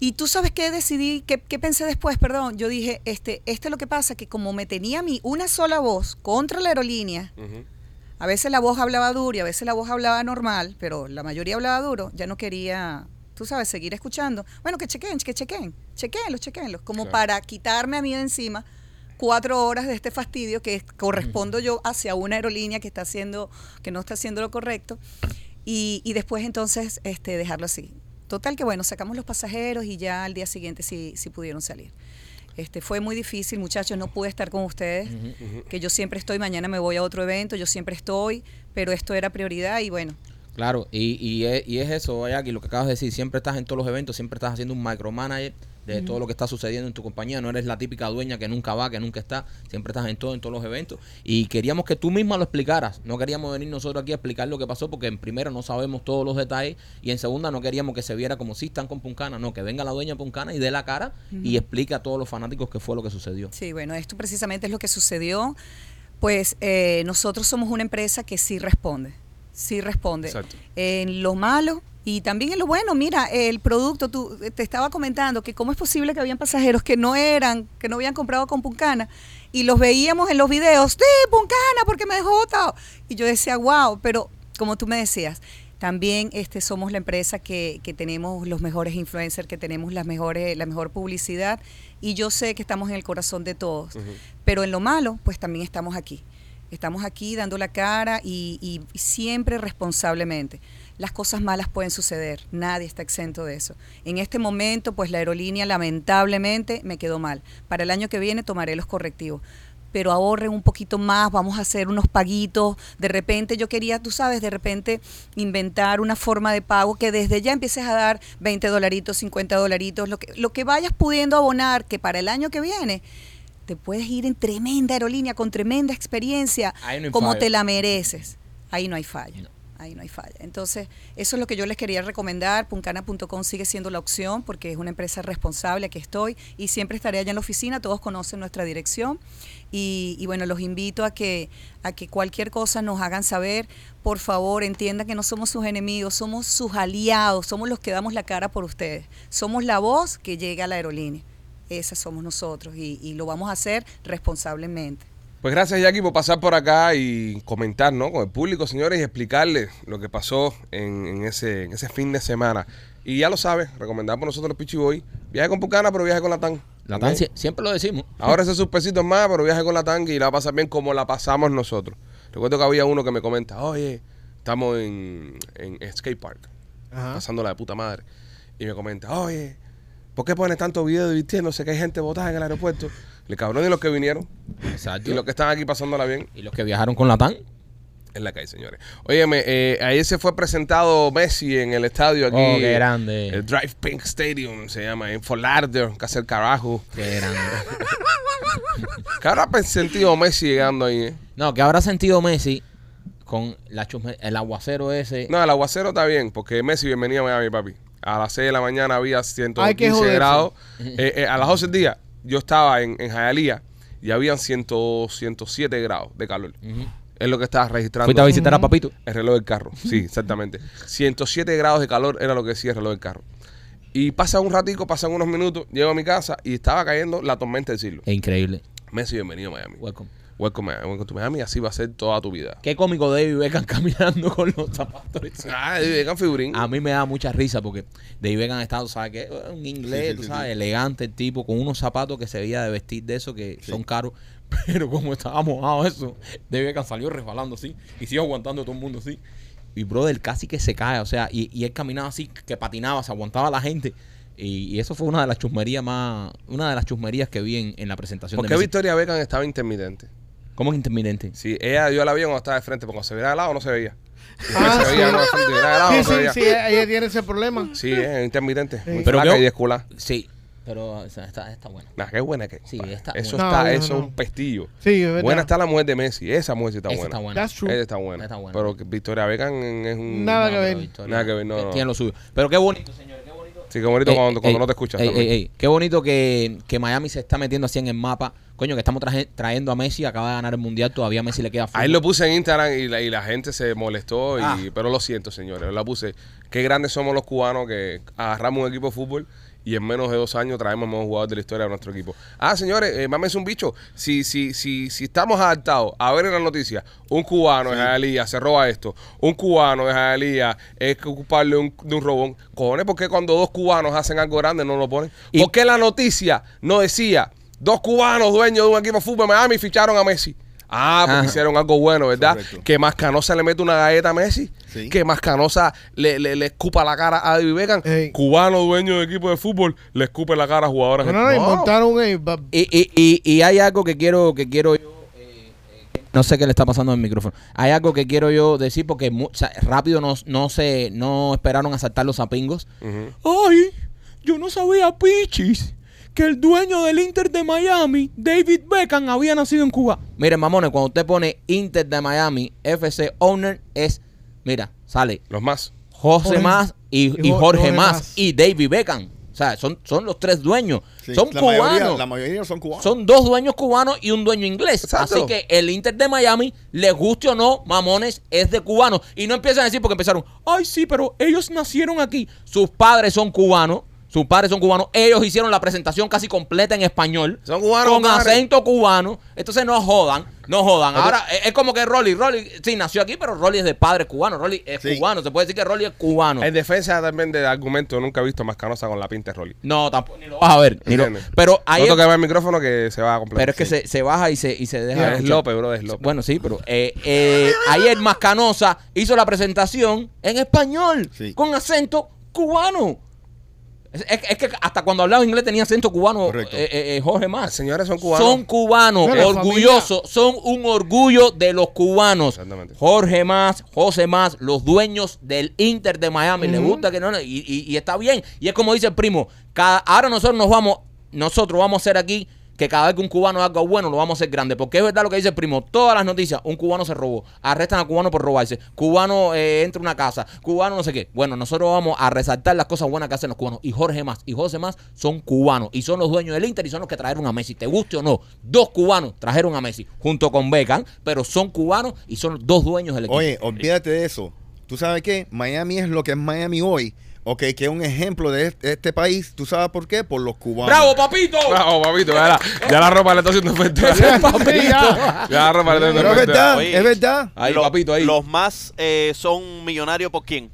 Y tú sabes qué decidí, qué, qué pensé después, perdón. Yo dije, este, este es lo que pasa, que como me tenía a mí una sola voz contra la aerolínea, a veces la voz hablaba duro y a veces la voz hablaba normal, pero la mayoría hablaba duro. Ya no quería, tú sabes, seguir escuchando. Bueno, que chequen, que chequen, chequenlos, chequenlos, como Claro. para quitarme a mí de encima cuatro horas de este fastidio que correspondo yo hacia una aerolínea que está haciendo, que no está haciendo lo correcto, y, y después entonces este, dejarlo así. Total que bueno, sacamos los pasajeros y ya al día siguiente sí, sí pudieron salir. Este, fue muy difícil, muchachos, no pude estar con ustedes, que yo siempre estoy, mañana me voy a otro evento, yo siempre estoy, pero esto era prioridad y bueno, Claro, y, y, es, y es eso, Jackie, lo que acabas de decir, siempre estás en todos los eventos, siempre estás haciendo un micromanager de todo lo que está sucediendo en tu compañía, no eres la típica dueña que nunca va, que nunca está, siempre estás en todo, en todos los eventos, y queríamos que tú misma lo explicaras, no queríamos venir nosotros aquí a explicar lo que pasó, porque en primera no sabemos todos los detalles, y en segunda no queríamos que se viera como si están con Puncana, no, que venga la dueña Puncana y dé la cara y explique a todos los fanáticos qué fue lo que sucedió. Sí, bueno, esto precisamente es lo que sucedió. Pues eh, nosotros somos una empresa que sí responde, sí responde. Exacto. En lo malo y también en lo bueno. Mira, el producto, tú eh, te estaba comentando que cómo es posible que habían pasajeros que no eran, que no habían comprado con Puncana y los veíamos en los videos, sí, Puncana, porque me dejó botado. Y yo decía, wow, pero como tú me decías, también este, somos la empresa que, que tenemos los mejores influencers, que tenemos las mejores, la mejor publicidad y yo sé que estamos en el corazón de todos. Pero en lo malo, pues también estamos aquí. Estamos aquí dando la cara y siempre responsablemente. Las cosas malas pueden suceder, nadie está exento de eso. En este momento, pues la aerolínea lamentablemente me quedó mal. Para el año que viene tomaré los correctivos. Pero ahorren un poquito más, vamos a hacer unos paguitos. De repente yo quería, tú sabes, de repente inventar una forma de pago que desde ya empieces a dar 20 dolaritos, 50 dolaritos, lo que, lo que vayas pudiendo abonar, que para el año que viene te puedes ir en tremenda aerolínea, con tremenda experiencia, no como te la mereces. Ahí no hay falla. No. Ahí no hay falla. Entonces, eso es lo que yo les quería recomendar. Puncana.com sigue siendo la opción porque es una empresa responsable, aquí estoy y siempre estaré allá en la oficina. Todos conocen nuestra dirección. Y, y bueno, los invito a que, a que cualquier cosa nos hagan saber. Por favor, entiendan que no somos sus enemigos, somos sus aliados, somos los que damos la cara por ustedes. Somos la voz que llega a la aerolínea. Esas somos nosotros y, y lo vamos a hacer responsablemente. Pues gracias, Jackie, por pasar por acá y comentar, ¿no? Con el público, señores, y explicarles lo que pasó en, en ese, en ese fin de semana. Y ya lo sabes, recomendado por nosotros los Pichi Boy. Viaje con Pucana, pero viaje con la TAN. La tan sie- siempre lo decimos. Ahora ese sus pesitos más, pero viaje con la tanga y la pasa bien como la pasamos nosotros. Recuerdo que había uno que me comenta, oye, estamos en, en skate park, Ajá. pasándola de puta madre. Y me comenta, oye, ¿por qué pones tanto video divirtiéndose que hay gente botada en el aeropuerto? Le cabrón y los que vinieron Exacto. y los que están aquí pasándola bien Y los que viajaron con la TAN. en la calle, señores. Óyeme, eh, ayer se fue presentado Messi en el estadio aquí. Oh, qué grande. El Drive Pink Stadium se llama, en Fort Lauderdale, el carajo. Qué grande. ¿Qué habrá sentido Messi llegando ahí, eh? No, que habrá sentido Messi con la chusme- el aguacero ese. No, el aguacero está bien, porque Messi, bienvenido a Miami, papi. A las 6 de la mañana había Hay que 115 joderse. grados. Eh, eh, a las 12 del día, yo estaba en, en Hialeah y habían 100, 107 grados de calor. Es lo que estaba registrando Fuiste a visitar a Papito. el reloj del carro. Sí, exactamente. 107 grados de calor era lo que decía el reloj del carro. Y pasa un ratico, pasan unos minutos, llego a mi casa y estaba cayendo la tormenta del siglo. Es increíble. Messi, bienvenido a Miami. Welcome. Welcome, welcome to Miami. Así va a ser toda tu vida. Qué cómico David Beckham caminando con los zapatos. Ah, vengan figurín. A mí me da mucha risa porque David Beckham ha estado, ¿sabes qué? Un inglés, Sí, sí, tú sabes, sí. elegante el tipo, con unos zapatos que se veía de vestir de esos que son caros. Pero como estaba mojado eso, David Beckham salió resbalando así y siguió aguantando a todo el mundo así. Y brother casi que se cae, o sea, y, y él caminaba así, que patinaba, se aguantaba a la gente. Y, y eso fue una de las chusmerías más, una de las chusmerías que vi en, en la presentación ¿Por de qué Messi. Victoria Beckham estaba intermitente? ¿Cómo es intermitente? Sí, ella dio la vida cuando estaba de frente, porque cuando se veía de lado no se veía. Ah, se veía sí. no de frente, de lado Sí, no se sí, veía. sí, ella tiene ese problema. Sí, es intermitente. Muy Pero flaca y desculada. Sí, pero o sea, está, está bueno. Nah, qué buena que Sí, está Eso buena. está, No, eso no, es no. un pestillo. Sí, es verdad. Buena está la mujer de Messi. Esa mujer sí está Esa buena. está buena. That's true. Esa está buena. Está buena. Pero Victoria Beckham es un... Nada No, que ver. Victoria, Nada que ver, no, no. Tiene lo suyo. Pero qué bonito, señores, qué bonito. Sí, qué bonito Ey, cuando, ey, cuando ey, no te escuchas. ey. Qué bonito que, que Miami se está metiendo así en el mapa. Coño, que estamos traje- trayendo a Messi, acaba de ganar el mundial, todavía a Messi le queda Ahí fútbol. lo puse en Instagram y la, y la gente se molestó, y, Ah. pero lo siento, señores. Yo la puse. Qué grandes somos los cubanos que agarramos un equipo de fútbol y en menos de dos años traemos el mejor jugador de la historia de nuestro equipo. Ah, señores, eh, mames un bicho. Si, si, si, si estamos adaptados a ver en las noticias, un cubano de Jalía se roba esto, un cubano de Jalía es culpable de un, de un robón. Cojones, ¿por qué cuando dos cubanos hacen algo grande no lo ponen? ¿Por qué la noticia no decía dos cubanos dueños de un equipo de fútbol de Miami ficharon a Messi? Ah, porque Ajá. hicieron algo bueno, ¿verdad? Correcto. Que Mascanosa le mete una galleta a Messi. Sí. Que Mascanosa le, le, le escupa la cara a David Beckham. Ey. Cubano dueño de equipo de fútbol le escupe la cara a jugadores. No, no, no, y montaron ba- Y, y, y, y hay algo que quiero, que quiero yo. eh, eh, no sé qué le está pasando al micrófono. Hay algo que quiero yo decir porque o sea, rápido no, no se no esperaron a saltar los zapingos. Ay, yo no sabía, Pichis, que el dueño del Inter de Miami, David Beckham, había nacido en Cuba. Miren, mamones, cuando usted pone Inter de Miami, FC Owner, es, mira, sale Los más. José Jorge- Más y, y y Jo- Jorge Jorge Más Mas. y David Beckham. O sea, son, son los tres dueños. Sí, son la cubanos. Mayoría, la mayoría son cubanos. Son dos dueños cubanos y un dueño inglés. Exacto. Así que el Inter de Miami, les guste o no, mamones, es de cubanos. Y no empiezan a decir porque empezaron, ay, sí, pero ellos nacieron aquí. Sus padres son cubanos. Sus padres son cubanos. Ellos hicieron la presentación casi completa en español. Son cubanos, Con acento cubano. Entonces no jodan, no jodan. Ahora es, es como que Rolly, Rolly, sí, nació aquí, pero Rolly es de padre cubano. Rolly es Sí. cubano. Se puede decir que Rolly es cubano. En defensa también del argumento, nunca he visto a Mascanosa con la pinta de Rolly. No, tampoco, ni lo vas a ver. ni lo- pero ahí que va el micrófono que se va a completar. pero es que se, se baja y se, y se deja. es. López, bro, es López. Bueno, sí, pero eh, eh, ayer Mascanosa hizo la presentación en español, Sí. con acento cubano. Es, es- es que hasta cuando hablaba inglés tenía acento cubano, eh, eh, eh, Jorge Más. Señores, son cubanos. Son cubanos, orgullosos, son un orgullo de los cubanos. Exactamente. Jorge Más, José Más, los dueños del Inter de Miami. Les gusta que no, no, y, y- y está bien. Y es como dice el primo, cada, ahora nosotros nos vamos, nosotros vamos a hacer aquí que cada vez que un cubano haga algo bueno, lo vamos a hacer grande. Porque es verdad lo que dice el primo. Todas las noticias, un cubano se robó. Arrestan a cubano por robarse. Cubano eh, entra a una casa. Cubano no sé qué. Bueno, nosotros vamos a resaltar las cosas buenas que hacen los cubanos. Y Jorge Más y José Más son cubanos. Y son los dueños del Inter y son los que trajeron a Messi. Te guste o no. Dos cubanos trajeron a Messi junto con Beckham. Pero son cubanos y son dos dueños del equipo. Oye, olvídate de eso. ¿Tú sabes qué? Miami es lo que es Miami hoy. Ok, que es un ejemplo de este, este país. ¿Tú sabes por qué? Por los cubanos. ¡Bravo, papito! Bravo, papito. Ya la, ya la ropa le está haciendo efecto. Ya. ya la ropa le está haciendo Pero es efecto. verdad, Oye, es verdad. Ahí, Lo- papito, ahí. Los más eh, son millonarios por quién?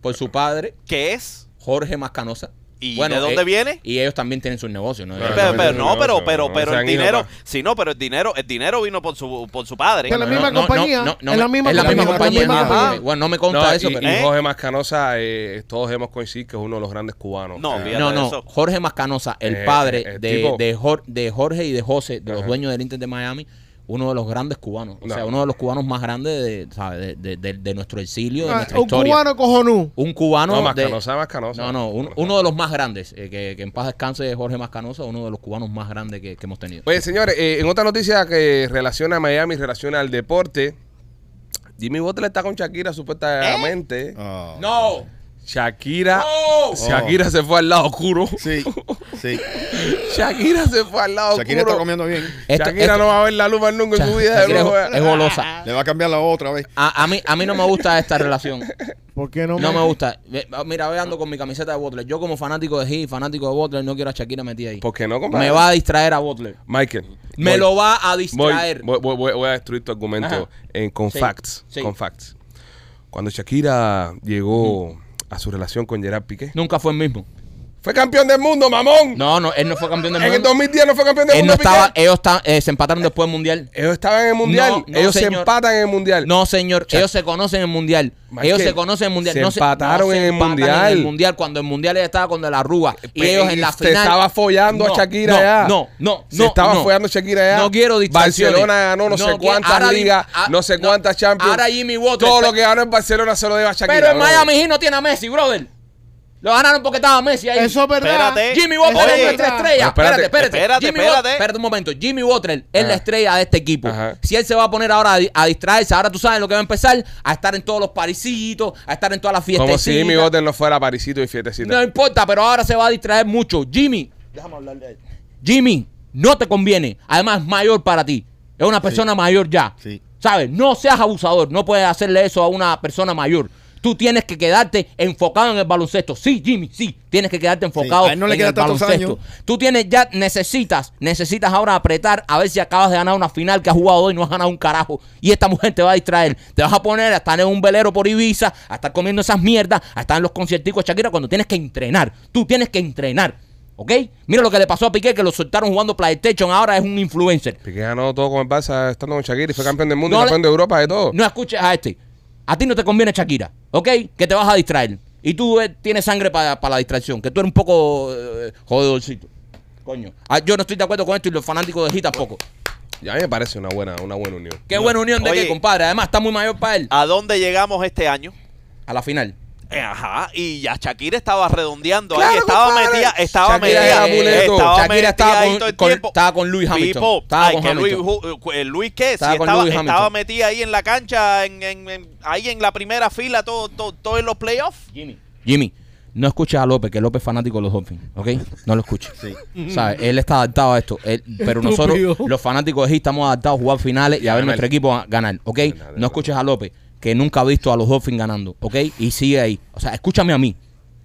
Por su padre, ¿Qué es? Jorge Mascanosa. ¿Y Bueno, de dónde eh, viene? Y ellos también tienen sus negocios, ¿no? Pero, no, pero, pero, no pero el dinero, pa. sí, no, pero el dinero, el dinero vino por su, por su padre. Que la misma no, compañía, no, no es la misma compañía, compañía. es la misma Ajá. compañía. Bueno, no me consta No, eso, y, pero... y ¿Eh? Jorge Mascanosa, eh, todos hemos coincidido que es uno de los grandes cubanos. No, Eh, fíjate. No, no. Jorge Mascanosa, el Eh, padre de, tipo- de, Jor- de Jorge y de José, de los dueños del Inter de Miami, uno de los grandes cubanos. O sea, uno de los cubanos más grandes de, ¿sabes? de, de- de- de nuestro exilio, de Ah, nuestra un historia. cubano cojonú. Un cubano. No, de- Mascanosa, Mascanosa. No, no, un- uno de los más grandes. eh, que, que en paz descanse Jorge Mascanosa, uno de los cubanos más grandes que, que hemos tenido. Oye, señores, eh, en otra noticia que relaciona a Miami, relaciona al deporte, Jimmy Butler está con Shakira supuestamente. ¡No! Shakira, ¡No! Shakira se fue al lado oscuro. Sí, sí. Shakira se fue al lado Shakira está oscuro. comiendo bien. Esto- Shakira esto- no va a ver la luz más nunca en su vida. es, es golosa. Le va a cambiar la otra vez. A, a mí, a mí no me gusta esta relación. ¿Por qué no, No me gusta. Mira, voy ando con mi camiseta de Butler. Yo como fanático de Heat, fanático de Butler, no quiero a Shakira metida ahí. ¿Por qué no, compadre? Me va a distraer a Butler. Michael. Me voy, lo va a distraer. voy, voy- voy- voy a destruir tu argumento en, con Sí, facts. sí. Con facts. Cuando Shakira llegó a su relación con Gerard Piqué, Nunca fue el mismo. Fue campeón del mundo, mamón. No, no, él no fue campeón del en el mundo. 2010 no fue campeón del Él no mundo. Piqué. estaba, ellos está- eh, se empataron después del mundial. Ellos estaban en el mundial. No, no, ellos se señor. empatan en el mundial. No, señor, ellos se conocen en el mundial. Ellos se conocen en el mundial. se no empataron se en el empatan mundial. En el mundial, cuando el mundial ella estaba con de la Rúa. Y Pe- ellos en la se final. estaba follando a Shakira no, ya. No, no, Se no. estaba no. follando a Shakira ya. No quiero distracciones. Barcelona ganó no, No sé cuántas ligas, ah, no sé no. cuántas Champions. Ahora Jimmy Butler Todo lo que ganó en Barcelona se lo debe a Shakira. Pero en. Miami Heat no tiene a Messi, brother. Lo ganaron porque estaba Messi ahí. Eso es verdad. Espérate. Jimmy Butler es nuestra estrella. Espérate, espérate, espérate. Jimmy espérate. Butler- espérate un momento. Jimmy Butler es Ajá. la estrella de este equipo. Ajá. Si él se va a poner ahora a, a distraerse, ahora tú sabes lo que va a empezar a estar en todos los parisitos, a estar en todas las fiestas. Como si Jimmy Butler no fuera parisito y fiestecita. No importa, pero ahora se va a distraer mucho. Jimmy, déjame hablar de él. Jimmy, no te conviene. Además, es mayor para ti. Es una persona mayor ya. Sí. ¿Sabes? No seas abusador. No puedes hacerle eso a una persona mayor. Tú tienes que quedarte enfocado en el baloncesto. Sí, Jimmy, sí. Tienes que quedarte enfocado A él no le en queda el baloncesto. años. Tú tienes ya, necesitas, necesitas ahora apretar a ver si acabas de ganar una final que has jugado hoy y no has ganado un carajo. Y esta mujer te va a distraer. Te vas a poner a estar en un velero por Ibiza, a estar comiendo esas mierdas, a estar en los concierticos de Shakira cuando tienes que entrenar. Tú tienes que entrenar. ¿Ok? Mira lo que le pasó a Piqué, que lo soltaron jugando PlayStation, ahora es un influencer. Piqué ganó todo con el Barça estando con Shakira y fue campeón del mundo, No y le- campeón de Europa, de todo. No escuches a este. A ti no te conviene Shakira, ¿ok? Que te vas a distraer. Y tú eh, tienes sangre para la distracción, que tú eres un poco eh, jodedorcito. Coño. Ah, yo no estoy de acuerdo con esto y los fanáticos de G tampoco. Y a mí me parece una buena, una buena unión. Qué buena unión de Oye. que, compadre. Además, está muy mayor para él. ¿A dónde llegamos este año? A la final. Ajá, y ya Shakira estaba redondeando Claro, ahí, estaba compadre. metida, estaba Shakira metida, estaba Shakira metida estaba ahí con- todo el con- tiempo. estaba con Lewis Hamilton. Estaba ay, con que Luis, Hamilton. Eh, Luis qué, si Estaba estaba, con Lewis Hamilton. estaba metida ahí en la cancha, en, en- en- ahí en la primera fila, todo, todo, todo en los playoffs. Jimmy. Jimmy, no escuches a López, que López es fanático de los Dolphins, ¿ok? No lo escuches. Sí. ¿Sabes? Él está adaptado a esto. Él- pero nosotros, los fanáticos de Heat, estamos adaptados a jugar finales y a ver nuestro equipo ganar, ¿ok? No escuches a López, que nunca ha visto a los Dolphins ganando, ¿ok? Y sigue ahí. O sea, escúchame a mí.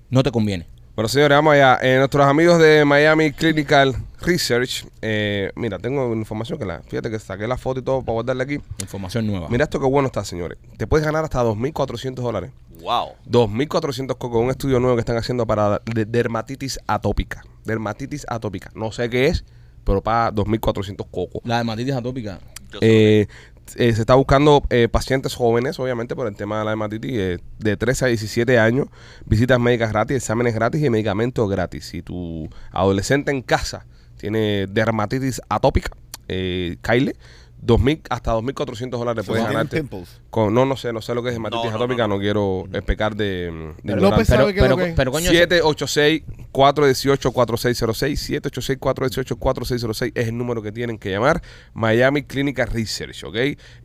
No te conviene. Bueno, señores, vamos allá. Eh, nuestros amigos de Miami Clinical Research. eh, mira, tengo información que la. Fíjate que saqué la foto y todo para guardarla aquí. Información nueva. Mira esto que bueno está, señores. Te puedes ganar hasta 2.400 dólares. Wow. 2.400 con un estudio nuevo que están haciendo para de- dermatitis atópica. Dermatitis atópica. No sé qué es, pero para 2.400 cocos. La dermatitis atópica. Eh, eh, se está buscando eh, pacientes jóvenes, obviamente, por el tema de la dermatitis, eh, de 13 a 17 años, visitas médicas gratis, exámenes gratis y medicamentos gratis. Si tu adolescente en casa tiene dermatitis atópica, eh, Kyle, 2000, hasta 2.400 dólares puedes So, ganarte. pimples. Con, no, no sé, no sé lo que es dermatitis No, no, atópica, no, no, no. quiero eh, pecar de, de López sabe Pero, qué es pero, lo que es. pero, coño, 786-418-4606. 786-418-4606 es el número que tienen que llamar. Miami Clinical Research, ¿ok?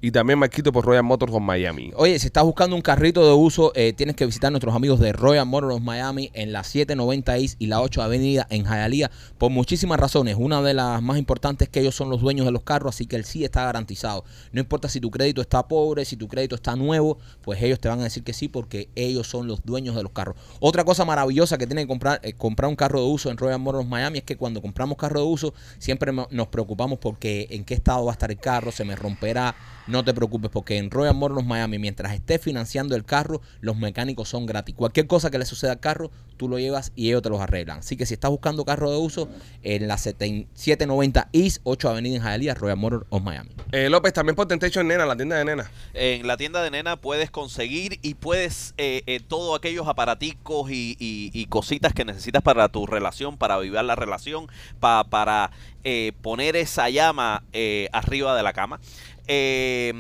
Y también Marquito por Royal Motors of Miami. Oye, si estás buscando un carrito de uso, eh, tienes que visitar a nuestros amigos de Royal Motors Miami en la 790 East y la 8 Avenida en Hialeah por muchísimas razones. Una de las más importantes es que ellos son los dueños de los carros, así que el sí está garantizado. No importa si tu crédito está pobre, si tu crédito está nuevo, pues ellos te van a decir que sí porque ellos son los dueños de los carros. Otra cosa maravillosa que tiene que comprar, eh, comprar un carro de uso en Royal Motors Miami es que cuando compramos carro de uso siempre nos preocupamos porque en qué estado va a estar el carro, se me romperá. No te preocupes porque en Royal Motors Miami, mientras estés financiando el carro, los mecánicos son gratis. Cualquier cosa que le suceda al carro, tú lo llevas y ellos te los arreglan. Así que si estás buscando carro de uso, en la 7- 790 East 8 Avenida en Hialeah, Royal Motors of Miami. Eh, López, también por Temptation Nena, la tienda de nena. En la tienda de nena puedes conseguir y puedes eh, eh, todos aquellos aparaticos y, y- y cositas que necesitas para tu relación, para vivir la relación, pa- para eh, poner esa llama eh, arriba de la cama. Eh,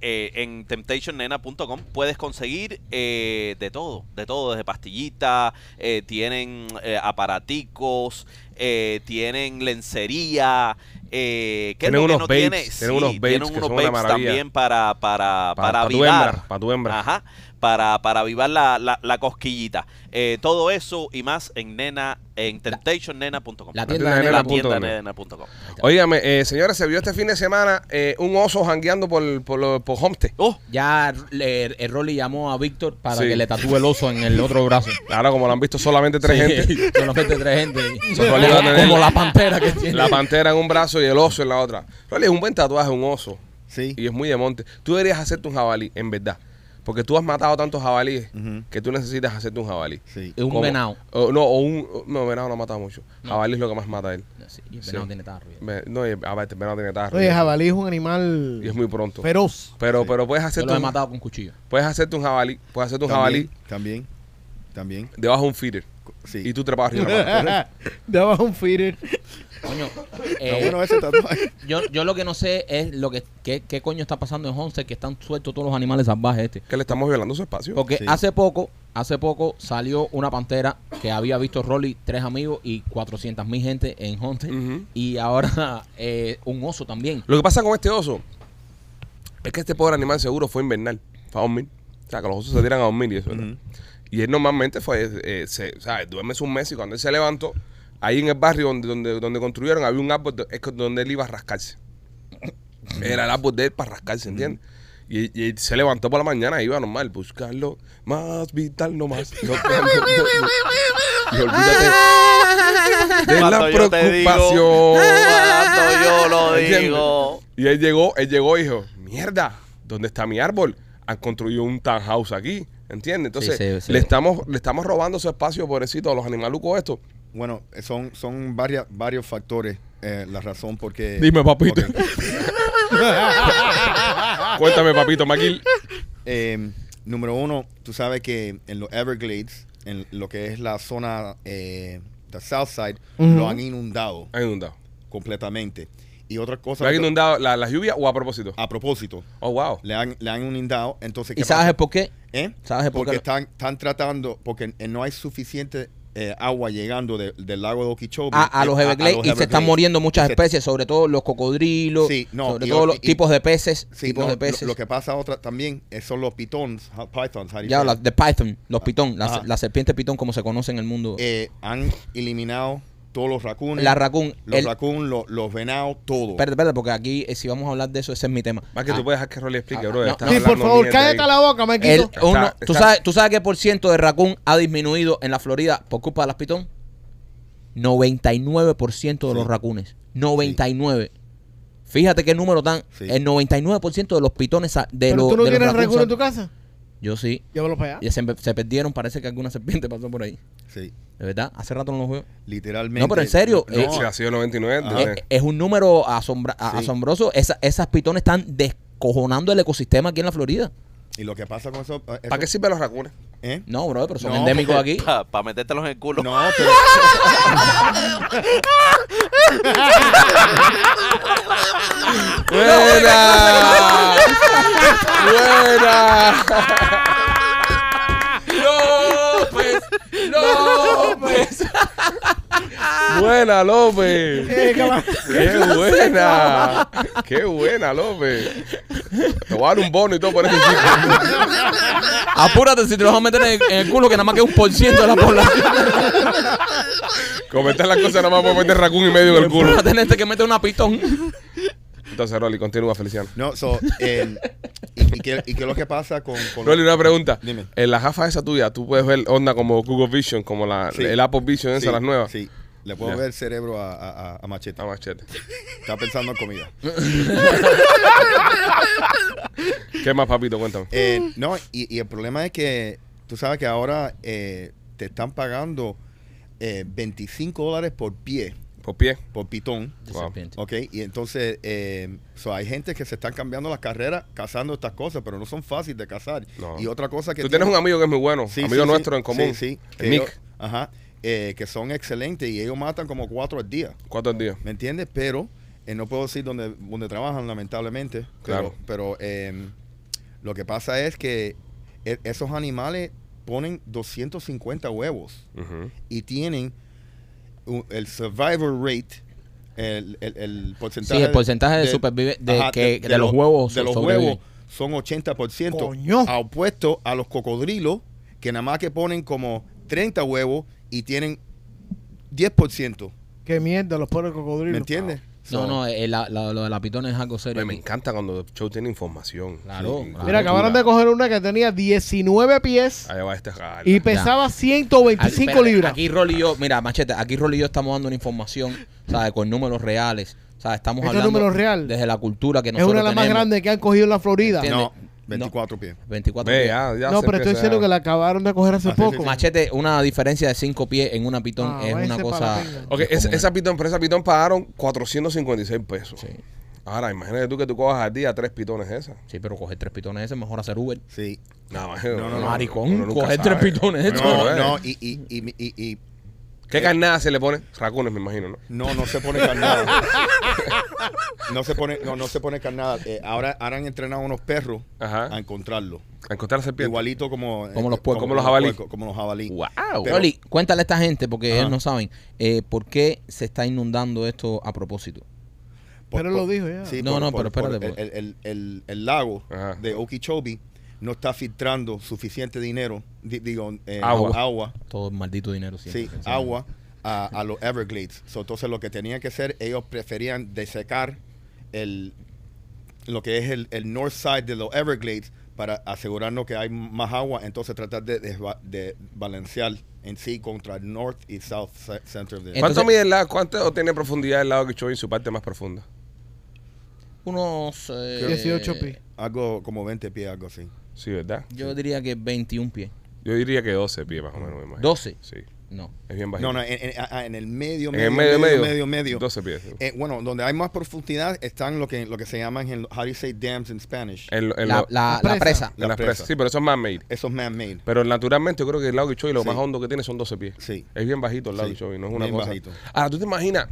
eh, en temptationnena.com puedes conseguir eh, de todo, de todo, desde pastillitas, eh, tienen eh, aparaticos, eh, tienen lencería, eh, ¿qué Tienen unos no babes, tiene? tienen unos babes tienen unos babes también para, para, Pa- para pa' tu hembra, pa' tu hembra. Ajá, para, para avivar la, la, la cosquillita. Eh, todo eso y más en nena, en temptationnena.com. La La tienda de nena. Tienda nena.com. Óigame, eh, señores, se vio este fin de semana eh, un oso jangueando por, por, lo- por Homestead. Oh, Ya el Rolly llamó a Víctor para Sí. que le tatúe el oso en el otro brazo. Ahora, como lo han visto solamente tres Sí, gente, Solamente tres gente. Como la pantera que tiene. la pantera en un brazo y el oso en la otra. Rolly, es un buen tatuaje, un oso. Sí. Y es muy de monte. Tú deberías hacerte un jabalí, en verdad. Porque tú has matado tantos jabalíes que tú necesitas hacerte un jabalí. Sí. Es un Como- venado. o- no, o un. No, venado no ha matado mucho. Jabalí es lo que más mata a él. Sí, y el Sí. venado tiene tarro. No, y, a ver, este venado tiene tarro. Oye, jabalí es un animal Y es muy pronto. feroz. Pero, pero puedes Yo hacerte, lo he un, matado con cuchillo. puedes hacerte un jabalí. Puedes hacerte un También, jabalí También. También. debajo de un feeder. Sí. Y tú te vas arriba de la mano. de un feeder. Coño, eh, bueno ese tatuaje. yo, yo lo que no sé es lo que qué, qué coño está pasando en Homestead que están sueltos todos los animales salvajes este. Que le estamos violando su espacio. Porque Sí. hace poco, hace poco salió una pantera que había visto Rolly, tres amigos y 400 mil gente en Homestead. Y ahora eh, un oso también. Lo que pasa con este oso es que este pobre animal seguro fue invernal. Fue a dormir. O sea, que los osos se tiran a dormir y eso. ¿verdad? Y él normalmente fue, eh, se, o sea, duerme un mes y cuando él se levantó, ahí en el barrio donde, donde, donde construyeron había un árbol do- es que- donde él iba a rascarse. Era el árbol de él para rascarse, ¿entiendes? Y, y él se levantó por la mañana y iba normal, buscarlo más vital, no más. No, no, no, no. Y olvídate de la Cuando yo te digo, preocupación. cuando yo lo ¿Entiendes? digo. Y él llegó, él llegó y dijo, mierda, ¿dónde está mi árbol? Han construido un townhouse aquí, ¿entiendes? Entonces, Sí, sí, sí. Le, estamos, le estamos robando su espacio, pobrecito, a los animalucos estos. Bueno, son, son varias, varios factores eh, la razón por qué. Dime, papito. Cuéntame, papito Maquil. Eh, número uno, tú sabes que en los Everglades, en lo que es la zona eh, de Southside, Ujú. lo han inundado Ha inundado. completamente. Y otra cosa. ¿Le ha inundado la, la lluvia o a propósito? A propósito, Oh, wow. le han, le han inundado. Entonces, ¿Y ¿qué sabes pasa? por qué? ¿Eh? ¿Sabes por porque qué? están, están tratando, porque eh, no hay suficiente eh, agua llegando de- del lago de Okeechobee A, a eh, los Everglades y se están muriendo muchas Se- especies, sobre todo los cocodrilos, Sí, no, sobre y- todo los y- tipos de peces, Sí, tipos no, de peces. Lo, lo que pasa otra también eh, son los pitons, pythons, ya, it? de Python, los pitón, la, Ajá. la serpiente pitón como se conoce en el mundo. Eh, han eliminado todos los racunes. la raccoon. Los el- los, los venados, todo. Espérate, espérate, porque aquí eh, si vamos a hablar de eso, ese es mi tema. Más que Ah, tú puedes dejar que Rolly explique, Ah, bro. no. Estás Sí, por favor, cállate ahí. la boca, el- uno- Está- ¿tú, sabes, ¿Tú sabes qué por ciento de raccoon ha disminuido en la Florida por culpa de las pitón? 99% de los raccoons. 99. Fíjate qué número tan. Sí. El 99% de los pitones de Pero los tú no de tienes raccoon en tu casa. Yo sí. Llévalo para allá. Y se, se perdieron, parece que alguna serpiente pasó por ahí. Sí, De verdad, hace rato no los veo. literalmente. No, pero en serio, No, eh, Sí, ha sido 99. Ajá. desde- Es, es un número asombra- a- Sí. asombroso. Esa- esas pitones están descojonando el ecosistema aquí en la Florida. y lo que pasa con eso. eh, eso- ¿Para qué sirven los racunes? ¿eh? No, bro, pero son No, endémicos porque- aquí. Para metértelos en el culo. No, pero. ¡Buena! ¡Buena! ¡López! ¡López! ¡Buena, López! Eh, ¡Qué buena! ¡Qué buena, López! Te voy a dar un bono y todo por ese chiste. Apúrate si te los vas a meter en, en el culo, que nada más que un por ciento de la población. Comentar las cosas nada más por meter racún y medio en el culo. Vas a tener que meter una pitón. Entonces, Rolly, continúa, Feliciano. No, so, y, y qué, y qué es lo que pasa con... con Rolly, una pregunta. Dime. En la gafa esa tuya, tú puedes ver onda como Google Vision, como la, Sí. el Apple Vision, esa, Sí, las nuevas. Sí, le puedo ver el cerebro a, a, a- Machete. Machete. Está pensando en comida. ¿Qué más, papito? Cuéntame. Eh, no, y, y el problema es que tú sabes que ahora eh, te están pagando eh, 25 dólares por pie, Por pie. por pitón. De Wow. serpiente. Ok, y entonces eh, so, hay gente que se están cambiando las carreras cazando estas cosas, pero no son fáciles de cazar. No. Y otra cosa que... Tú tienes un amigo que es muy bueno, Sí, amigo sí, nuestro sí. en común. Sí, sí. que Nick. ajá. eh, que son excelentes y ellos matan como cuatro al día. ¿Cuántos días? ¿Me entiendes? Pero eh, no puedo decir dónde, dónde trabajan, lamentablemente. Claro. pero eh, lo que pasa es que e- esos animales ponen 250 huevos y tienen el survivor rate, el, el, el porcentaje, Sí, el porcentaje de supervive- de que- de los huevos de los huevos son 80%, Coño. opuesto a los cocodrilos que nada más que ponen como 30 huevos y tienen 10%. Qué mierda, los pobres cocodrilos. ¿Me entiendes? No, So, no, eh, la- la- lo de la pitón es algo serio. Me aquí. encanta cuando el show tiene información. Claro, Sí, claro. Mira, acabaron de coger una que tenía 19 pies Ahí va este jala. y pesaba Aquí, 125 espérate, libras. Aquí Rolly y yo, mira, Machete, aquí Rolly y yo estamos dando una información, ¿sabes? Con números reales. ¿Sabes? Estamos ¿Esto es hablando número real? desde la cultura que es nosotros una de las más tenemos. grandes que han cogido en la Florida. Entiende. no, 24 pies. 24 Ve, pies. ya, ya no, pero estoy diciendo que la acabaron de coger hace Ah, poco. sí, sí. Machete, una diferencia de 5 pies en una pitón Ah, es una cosa. Ok, esa, descomunal. esa pitón, por esa pitón pagaron 456 pesos. Sí. Ahora, imagínate tú que tú cojas al día tres pitones esas. Sí, pero coger tres pitones ese es mejor hacer Uber. Sí. No, no, no. Maricón, coger tres pitones, No, esto. No, no, y, y, y, y- y- ¿Qué carnada se le pone? Racunes, me imagino, ¿no? no, no se pone carnada. no se pone, no, no se pone carnada. Eh, ahora, ahora han entrenado a unos perros Ajá. a encontrarlo. A encontrar serpientes. Igualito como, eh, Como los puercos. Como los jabalí. puercos, como los jabalí. Wow. Pero- Rolly, cuéntale a esta gente, porque Ajá. ellos no saben, eh, ¿por qué se está inundando esto a propósito? Por- Pero él por- lo dijo ya. sí, No, por- no, por- pero por espérate, el, el- el- el lago Ajá. de Okeechobee no está filtrando suficiente dinero, di- digo, eh, Agua. agua, Todo el maldito dinero siempre. sí, agua a, a los Everglades. So, entonces lo que tenían que hacer, ellos preferían desecar el, lo que es el, el north side de los Everglades para asegurarnos que hay más agua, entonces tratar de, desba- de balancear en sí contra el north y south ce- center de Entonces- ¿Cuánto mide el lago? ¿Cuánto tiene profundidad el lago que en su parte más profunda? Unos. eh, 18 pies. algo como 20 pies, algo así. Sí, ¿verdad? Yo diría que 21 pies. Yo diría que 12 pies más o menos. me imagino. 12. Sí. No. Es bien bajito. No, no, en, en- ah, en el medio, En medio, el medio, medio. medio, medio. 12 pies. Eh, bueno, donde hay más profundidad están lo que lo que se llaman, en, how do you say dams in Spanish? En, lo- en La, lo- la- La la presa. en las La presas. presa. Sí, pero eso es man-made. Esos man-made. Pero naturalmente yo creo que el lago Kichoy lo Sí. más hondo que tiene son 12 pies. Sí. Es bien bajito el lago Sí, Kichoy, no es una bien cosa. bajito. Ahora, ¿tú te imaginas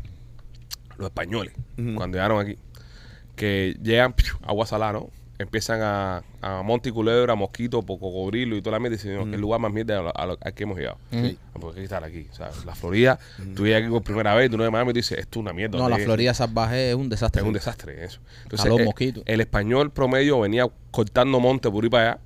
los españoles Ujú. cuando llegaron aquí? Que llegan ¡piu! agua salada, ¿no? Empiezan a, a monte culebra, mosquito, po- cocodrilo y toda la mierda. Y dicen, Ujú. el lugar más mierda a lo- a lo- al que hemos llegado. Porque hay que estar aquí. O sea, la Florida, tú llegas aquí por primera vez, tú no de Miami y dices, esto es una mierda. No, la Es- Florida salvaje es un desastre. Es un desastre eso. Entonces, eh, mosquitos. el español promedio venía cortando monte por ahí para allá,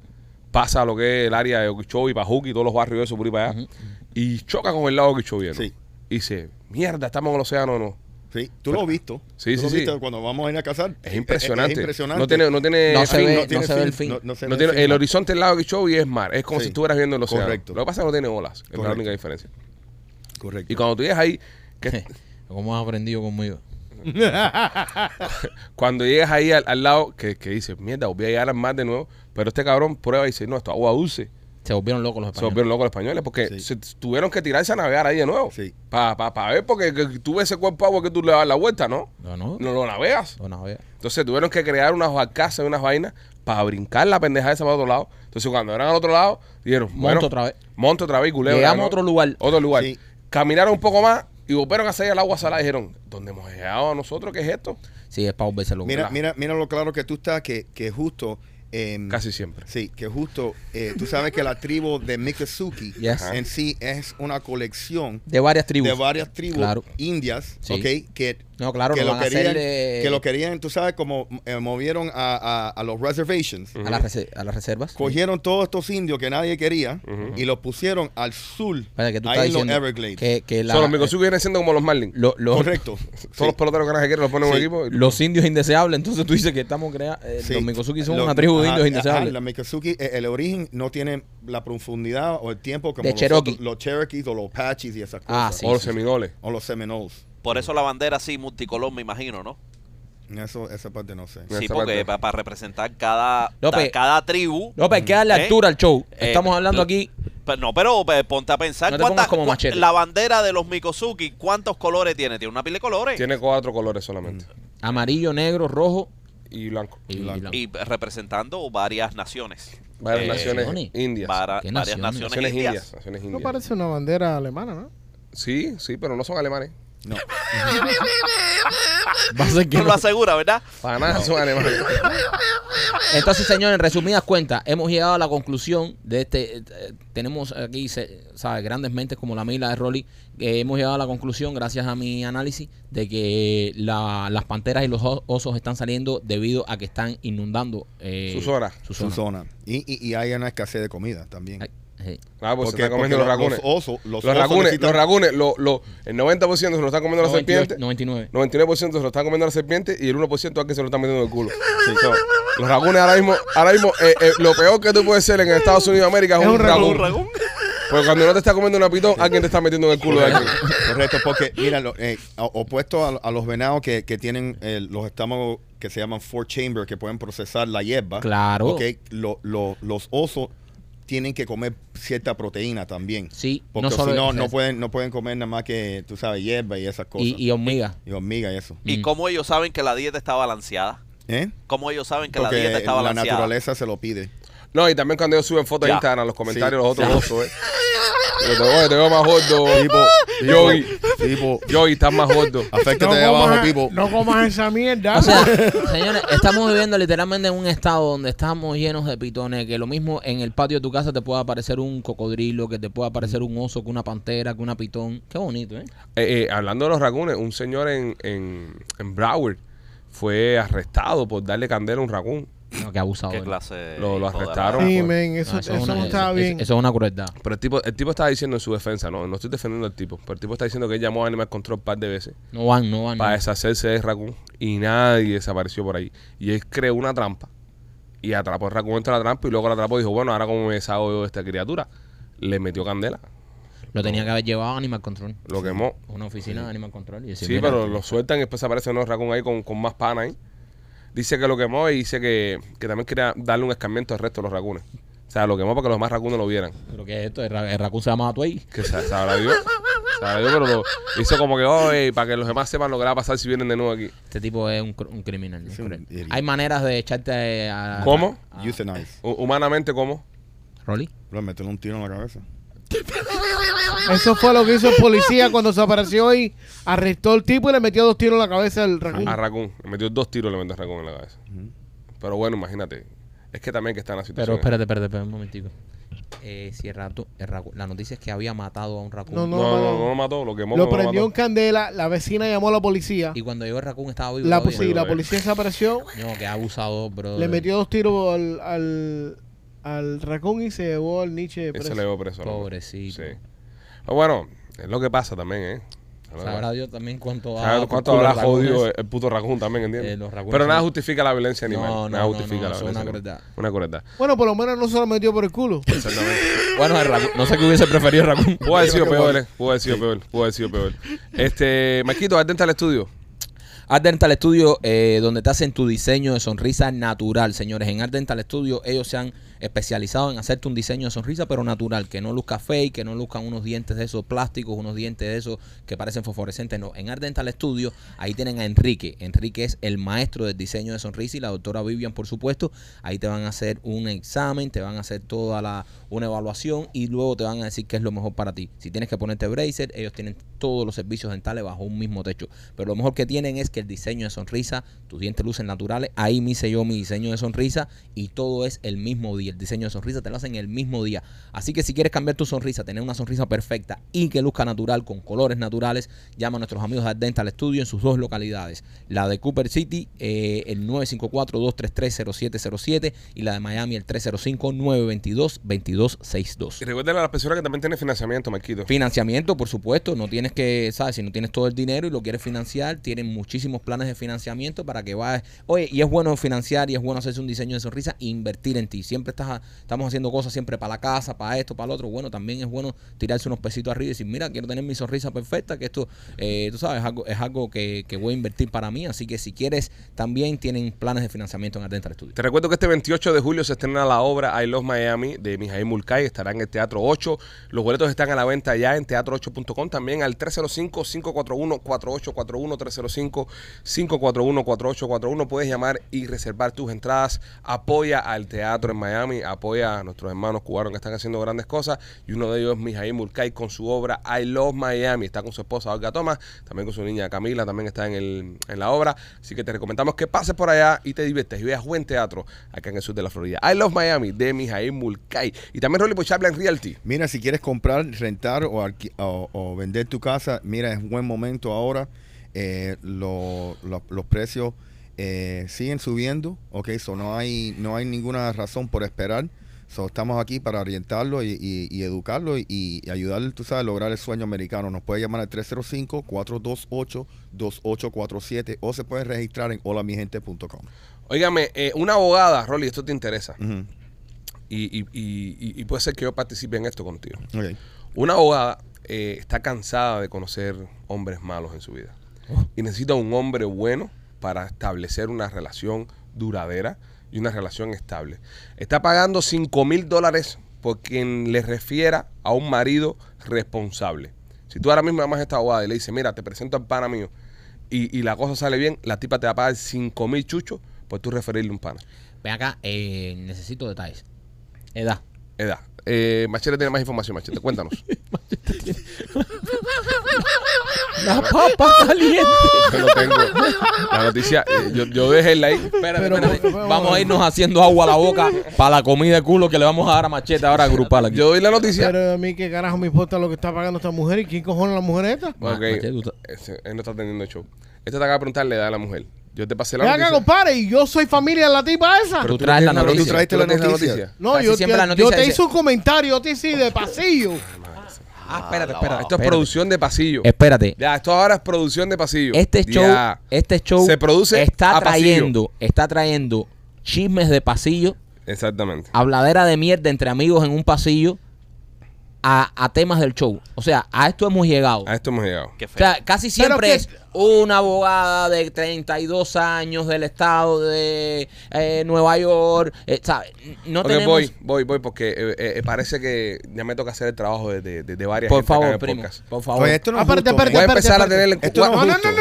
pasa a lo que es el área de Okeechobee, Pajuki, todos los barrios de eso por ahí para allá, y choca con el lago Okeechobee. Sí. Y dice, mierda, estamos en el océano o no. Sí, tú lo has visto. Sí, Tú sí, lo sí. viste cuando vamos a ir a cazar. Es impresionante. Es, impresionante. No tiene, no tiene No se fin, ve- no, no tiene se ve el fin. No, no se no ve tiene- el fin. horizonte del lago Okeechobee es mar, es como Sí. si estuvieras viendo el océano. Correcto. Lo que pasa es que no tiene olas, es la única diferencia. Correcto. Y cuando tú llegas ahí, que, ¿Cómo has aprendido conmigo? cuando llegas ahí al, al lado, que, que dices, mierda, voy a llegar al mar de nuevo, pero este cabrón prueba y dice, no, esto es agua dulce. Se volvieron locos los Se españoles. volvieron locos los españoles porque Sí. se tuvieron que tirarse a navegar ahí de nuevo. Sí. Para pa, pa ver, porque que tú ves ese cuerpo de agua que tú le das la vuelta, ¿no? No, no. No lo navegas. No, no, vea. Entonces tuvieron que crear unas barcazas y unas vainas para brincar la pendeja esa para otro lado. Entonces cuando eran al otro lado, dijeron, Monto bueno, otra vez. Monte otra vez y. Llegamos ¿no? a otro lugar. Otro lugar. Sí. Caminaron un poco más y volvieron a salir al agua salada y dijeron, ¿dónde hemos llegado nosotros? ¿Qué es esto? Sí, es para volverse loco. Mira, mira, mira lo claro que tú estás, que, que justo... em, Casi siempre. Sí, que justo, eh, tú sabes que la tribu de Miccosukee Yes. en sí es una colección De varias tribus. de varias tribus Claro. indias, Sí. ¿ok? Que No, claro, que lo lo, van a hacer querían, de- que lo querían, tú sabes, como eh, movieron a, a- a los reservations. a, las a las reservas. Cogieron todos estos indios que nadie quería y los pusieron al sur, Espérate, que tú ahí en los Everglades. que, que la- Son los Micosuki vienen siendo como los Marlins. lo- lo- Correcto. Todos los peloteros que nadie quiere los ponen en un Sí. equipo. y- los indios indeseables. Entonces tú dices que estamos creando. Sí. Los Mikosuki son Lo- una tribu de indios indeseables. la Mikosuki, eh, el origen no tiene la profundidad o el tiempo como De los, Cherokee. otros- los Cherokees o los Apaches y esas Ah, cosas. sí. o los Seminoles. O los Seminoles. Por eso la bandera así multicolor, me imagino, ¿no? Eso, esa parte no sé. Esa Sí, porque parte. para representar cada, ta- cada tribu. López, hay que darle ¿Eh? altura al show. Eh, Estamos hablando aquí. Pero no, pero ponte a pensar No te cuántas- pongas como cu- machete. la bandera de los Mikosuki, ¿cuántos colores tiene? Tiene una pila de colores. Tiene cuatro colores solamente. Amarillo, negro, rojo Y blanco. y, Blanco. y blanco. Y representando varias naciones. Varias Eh, naciones indias. Para- ¿Qué varias naciones? naciones, naciones indias. indias. Naciones No indias. parece una bandera alemana, ¿no? Sí, sí, pero no son alemanes. No. No no. lo asegura, ¿verdad? Para nada son alemanes. Entonces, señores, en resumidas cuentas, hemos llegado a la conclusión de este. eh, tenemos aquí, se- ¿sabes? Grandes mentes como la mila de Rolly. que hemos llegado a la conclusión, gracias a mi análisis, de que la- las panteras y los o- osos están saliendo debido a que están inundando eh, Su zona. su Su zona. Y, y, y hay una escesez de comida también. Ay, sí. Ah, pues se Porque- están comiendo los racunes. Los osos, los, Los necesitan- los racunes, lo, lo- el 90% se lo están comiendo las 98, serpientes. 99. 99% se lo están comiendo las serpientes y el 1% es que se lo están metiendo en el culo. Sí, so, los racunes ahora mismo, ahora mismo eh, eh, lo peor que tú puedes ser en Estados Unidos de América es, Es un, un racún. Porque cuando no te está comiendo una pitón, alguien te está metiendo en el culo de alguien. Correcto, porque mira, lo- eh, opuesto a, a los venados que, que tienen eh, los estómagos que se llaman four chamber, que pueden procesar la hierba. Claro. ok, lo- lo- los osos tienen que comer cierta proteína también. Sí, Porque no si no, no pueden, no pueden comer nada más que, tú sabes, hierba y esas cosas. Y, y hormiga. Y hormiga y eso. ¿Y Mm. cómo ellos saben que la dieta está balanceada? ¿Eh? ¿Cómo ellos saben que la dieta está la balanceada? naturaleza se lo pide. No, y también cuando ellos suben fotos de Instagram, los comentarios, Sí. los otros osos, ¿eh? Yo te, oye, te veo más gordo. Tipo, Yogi, tipo, Yogi, estás más gordo. afectate de abajo, tipo. no comas esa mierda. O sea, señores, estamos viviendo literalmente en un estado donde estamos llenos de pitones, que lo mismo en el patio de tu casa te puede aparecer un cocodrilo, que te puede aparecer un oso, que una pantera, que una pitón. Qué bonito, ¿eh? Eh, eh, hablando de los racunes, un señor en, en, en Broward fue arrestado por darle candela a un racún. No, qué abusado. ¿Qué clase de Lo- lo arrestaron. sí, men, eso, No, eso, es una- no estaba eso- bien. Eso es una crueldad. Pero el tipo, el tipo estaba diciendo en su defensa, no, no estoy defendiendo al tipo, pero el tipo está diciendo que él llamó a Animal Control un par de veces No van, no van. para no. deshacerse de racún y nadie desapareció por ahí. Y él creó una trampa y atrapó el racún entre la trampa y luego la atrapó y dijo, bueno, ahora como me deshago yo de esta criatura, le metió candela, Lo tenía que haber llevado a Animal Control. lo quemó. Una oficina de Animal Control. Y decir, Sí, pero lo sueltan y después aparece un racún ahí con, con más pana ahí. Dice que lo quemó y dice que, que también quería darle un escarmiento al resto de los racunes. O sea, lo quemó para que los demás racunes lo vieran. ¿Pero qué es esto? El, ra- el se llama Tway. Que se, sabrá Dios. Sabrá Dios, pero lo hizo como que, oye, para que los demás sepan lo que va a pasar si vienen de nuevo aquí. Este tipo es un, cr- un criminal. es Es un cruel. idiota. Hay maneras de echarte a... ¿Cómo? a- Euthanize. Hu- Humanamente, ¿cómo? ¿Rolly? Bro, meterle un tiro en la cabeza. Eso fue lo que hizo el policía cuando se apareció y arrestó al tipo y le metió dos tiros en la cabeza al raccoon. A Raccoon. Le metió dos tiros, le metió a Raccoon en la cabeza. Pero bueno, imagínate. Es que también que está en la Pero situación. espérate, espérate, espérate un momentico. Eh, si el rato, el raccoon- la noticia es que había matado a un raccoon. No, No, no, no, no. no, lo mató, lo quemó. Lo pero prendió en mató. candela, la vecina llamó a la policía. Y cuando llegó el raccoon estaba vivo La, sí, la policía desapareció, No, que abusado, bro. le metió dos tiros al, al, al raccoon y se llevó al Nietzsche Ese preso. le dio preso. ¿no? Pobrecito. Sí. Pero bueno, es lo que pasa también, ¿eh? Sabrá Dios también cuánto ha... ¿Sabes por cuánto habrá jodido el, el puto raccoon también, ¿entiendes? Eh, los Pero nada justifica la violencia animal. No, no, nada no, justifica no, la una violencia animal. crueldad. Una crueldad. Bueno, por lo menos no se lo metió por el culo. Exactamente. Bueno, el raccoon, no sé qué hubiese preferido el raccoon. Pudo haber sido peor, eh. Pudo haber sido peor. Pudo haber sido peor. Este, Marquito, atenta al estudio. Art Dental Studio, eh, donde te hacen tu diseño de sonrisa natural, señores. En Art Dental Studio ellos se han especializado en hacerte un diseño de sonrisa, pero natural, que no luzca fake, que no luzcan unos dientes de esos plásticos, unos dientes de esos que parecen fosforescentes. No, en Art Dental Studio ahí tienen a Enrique. Enrique es el maestro del diseño de sonrisa y la doctora Vivian, por supuesto. Ahí te van a hacer un examen, te van a hacer toda la una evaluación y luego te van a decir qué es lo mejor para ti. Si tienes que ponerte bracer, ellos tienen todos los servicios dentales bajo un mismo techo. Pero lo mejor que tienen es que el diseño de sonrisa, tus dientes lucen naturales. Ahí me hice yo mi diseño de sonrisa y todo es el mismo día. el diseño de sonrisa te lo hacen el mismo día. Así que si quieres cambiar tu sonrisa, tener una sonrisa perfecta y que luzca natural con colores naturales, llama a nuestros amigos de Dental Studio en sus dos localidades. La de Cooper City, eh, el 954-233-0707 y la de Miami, el 305-922-2262. Y recuerden a las personas que también tienen financiamiento, Marquito. Financiamiento, por supuesto, no tienes que, ¿sabes? Si no tienes todo el dinero y lo quieres financiar, tienen muchísimos planes de financiamiento para que vayas. Oye, y es bueno financiar y es bueno hacerse un diseño de sonrisa e invertir en ti. Siempre estás, estamos haciendo cosas siempre para la casa, para esto, para lo otro. Bueno, también es bueno tirarse unos pesitos arriba y decir, mira, quiero tener mi sonrisa perfecta, que esto, eh, tú sabes, es algo, es algo que, que voy a invertir para mí. Así que si quieres, también tienen planes de financiamiento en Adental Studio. Te recuerdo que este 28 de julio se estrena la obra I Love Miami de Mijail Mulcahy. Estará en el Teatro 8. Los boletos están a la venta ya en teatro8.com. También al 305-541-4841. 305-541-4841. Puedes llamar y reservar tus entradas. Apoya al teatro en Miami. Apoya a nuestros hermanos cubanos que están haciendo grandes cosas. Y uno de ellos es Mijail Mulcahy con su obra I Love Miami. Está con su esposa Olga Thomas. También con su niña Camila. También está en, el, en la obra. Así que te recomendamos que pases por allá y te diviertes y veas buen teatro acá en el sur de la Florida. I Love Miami de Mijail Mulcahy. Y también Rolly Pochaplan Realty. Mira, si quieres comprar, rentar o- o vender tu casa, mira, es un buen momento ahora. Eh, lo- lo- los precios eh, siguen subiendo, ok, so no hay, no hay ninguna razón por esperar. So, estamos aquí para orientarlo y, y- y educarlo y, y ayudarle, tú sabes, a lograr el sueño americano. Nos puede llamar al 305-428-2847 o se puede registrar en holamigente.com. Óigame, eh, una abogada, Rolly, esto te interesa. Ujú, Y, puede ser que yo participe en esto contigo. Una abogada eh, está cansada de conocer hombres malos en su vida. Y necesita un hombre bueno para establecer una relación duradera y una relación estable. Está pagando 5 mil dólares por quien le refiera a un marido responsable. Si tú ahora mismo llamas a esta abogada y le dices, mira, te presento al pana mío y, y la cosa sale bien, la tipa te va a pagar 5 mil chuchos por tú referirle un pana. Ven acá, eh, necesito detalles. Edad. Edad. Eh, Machete tiene más información, Machete. Cuéntanos. La papa caliente. Yo no tengo la noticia. eh, yo, yo dejé el like. Espérate, Pero, espérate. pero, pero, vamos a irnos haciendo agua a la boca para la comida de culo que le vamos a dar a Machete ahora grupal aquí. Yo doy la noticia. Pero a mí qué carajo me importa lo que está pagando esta mujer y quién cojones es la mujer esta. Ma- Ok. Machete, tú Ese- él no está teniendo show. Este te acaba de preguntar la edad de la mujer. Yo te pasé la Ven acá, noticia. compadre, y yo soy familia de la tipa esa. Tú tú traes la Pero tú noticia. traiste ¿Tú la tienes noticia. no, casi yo, siempre te- la noticia yo te dice- hice un comentario, yo te hice de pasillo. Ah, espérate, espérate. Esto es espérate. producción de pasillo. Espérate. Ya, esto ahora es producción de pasillo. Este show, Ya. este show Se produce está a pasillo. trayendo, está trayendo chismes de pasillo, Exactamente. habladera de mierda entre amigos en un pasillo a, a temas del show. O sea, a esto hemos llegado. A esto hemos llegado. Qué O feo. sea, casi siempre que- es una abogada de 32 años del estado de eh, Nueva York. eh, ¿sabes? No Ok, tenemos... voy, voy, voy, porque eh, eh, parece que ya me toca hacer el trabajo de, de, de- de varias Por gente acá en favor, el primo. podcast. Por favor. Oye, esto no es justo, Voy a empezar a tenerlo en cuenta.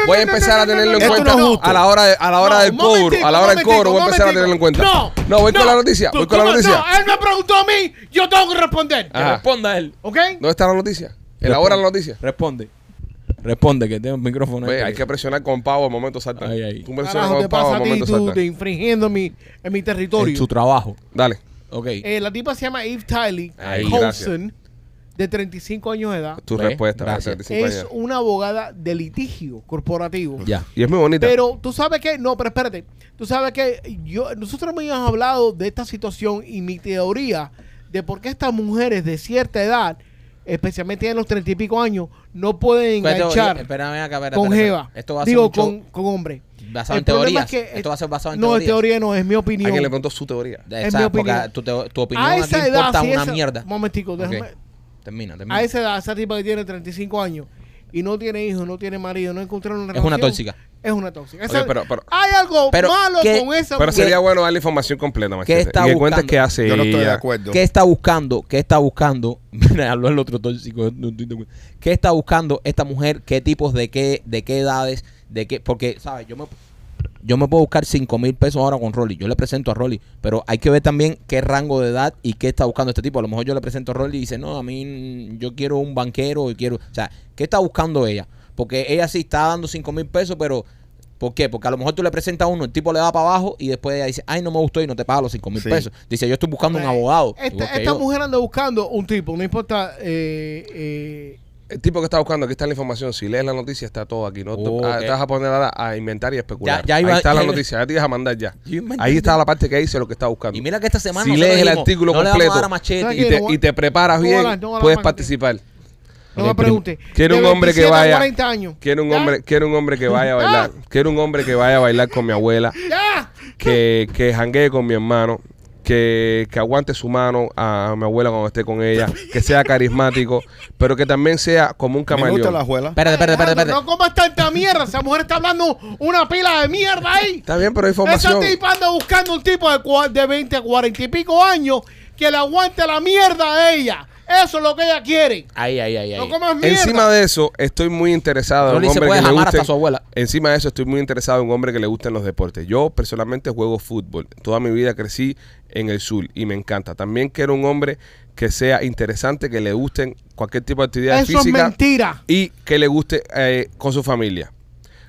Voy a empezar a tenerlo en cuenta a la hora de- a la hora No, del cobro, a la hora del cobro, voy a empezar a tenerlo en cuenta. No, no voy con la noticia, voy con la ¿cómo noticia. No, él me preguntó a mí, yo tengo que responder. Que responda él. ¿Ok? ¿Dónde está la noticia? Elabora la noticia. Responde. Responde, que tengo el micrófono. Ve, ahí. hay que presionar con pavo al momento salta. Ahí, ahí. Tú presionas Carajo, con te pavo pasa al a ti, momento tú, salta. de infringiendo en mi, en mi En territorio. su trabajo. Dale. Ok. Eh, la tipa se llama Eve Tiley Ahí, Colson, de 35 años de edad. Tu Ve, respuesta. gracias. 35 Es años. una abogada de litigio corporativo. ya. Y es muy bonita. Pero tú sabes que, no, pero espérate, tú sabes que yo, nosotros hemos hablado de esta situación y mi teoría de por qué estas mujeres de cierta edad, especialmente en los treinta y pico años, no pueden ¿Cuál teoría? enganchar Espérame acá, espérate, con. Jeva. Esto va a Digo, ser con, con hombre. basado en El problema teorías. es que Esto va a ser basado en no, es teorías. teoría no, es mi opinión. Alguien le preguntó su teoría. Es mi opinión. Tu, te- tu opinión a esa edad, importa si una esa- mierda. Un momentico, déjame. Termina, termina. A esa edad, esa tipa que tiene 35 años y no tiene hijos, no tiene marido, no encontraron una Es una tóxica. Es una tóxica. Pero- pero- hay algo pero, malo ¿qué- con esa Pero mujer. sería bueno darle información completa, Machete. está y que buscando? qué hace Yo no estoy de acuerdo. ¿Qué está buscando? ¿Qué está buscando? Mira, habló el otro tóxico. ¿Qué está buscando esta mujer? ¿Qué tipos de qué, de qué edades? De qué, porque, ¿sabes? Yo me, yo me puedo buscar 5 mil pesos ahora con Rolly. Yo le presento a Rolly. Pero hay que ver también qué rango de edad y qué está buscando este tipo. A lo mejor yo le presento a Rolly y dice, no, a mí mm, yo quiero un banquero y quiero... O sea, ¿qué está buscando ella? Porque ella sí está dando 5 mil pesos, pero ¿Por qué? Porque a lo mejor tú le presentas a uno, el tipo le da para abajo y después ella dice, ay, no me gustó y no te paga los 5 mil Sí. pesos. Dice, yo estoy buscando un abogado. Esta, yo. mujer anda buscando un tipo, no importa. Eh, eh, El tipo que está buscando, aquí está la información. Si lees la noticia, está todo aquí. No te- Oh, ah, ok. te vas a poner ahora a inventar y especular. Ya- ya iba- Ahí está ya la iba- noticia. Ya te ibas a mandar ya. Yo Ahí está la parte que dice lo que está buscando. Y mira que esta semana si nosotros lees el dijimos, artículo no le vamos a completo dar a machete. ¿Sabes y, te, y preparas no bien, va a dar- no va a dar puedes participar. no me pregunte. Quiero De un hombre que 27 a vaya. 40 años. Quiero un ¿Ya? hombre, quiero un hombre que vaya a bailar. Quiero un hombre que vaya a bailar con mi abuela. ¡Ya! que, que janguee con mi hermano, que, que aguante su mano a mi abuela cuando esté con ella, que sea carismático, pero que también sea como un Me gusta la camaleón. abuela. Espérate, espérate, espérate. Espérate. No comas tanta mierda. Esa mujer está hablando una pila de mierda ahí. Está bien, pero hay Esa información. tipa anda buscando un tipo de, de 20 a 40 y pico años que le aguante la mierda a ella. Eso es lo que ella quiere. Ahí, ahí, ahí. ahí. No comas mierda. Encima de eso, estoy muy interesado en un se hombre puede que le jamar guste. hasta su abuela. Encima de eso, estoy muy interesado en un hombre que le gusten los deportes. Yo personalmente juego fútbol. Toda mi vida crecí en el sur y me encanta. También quiero un hombre que sea interesante, que le gusten cualquier tipo de actividad Eso es física mentira. y que le guste eh, con su familia.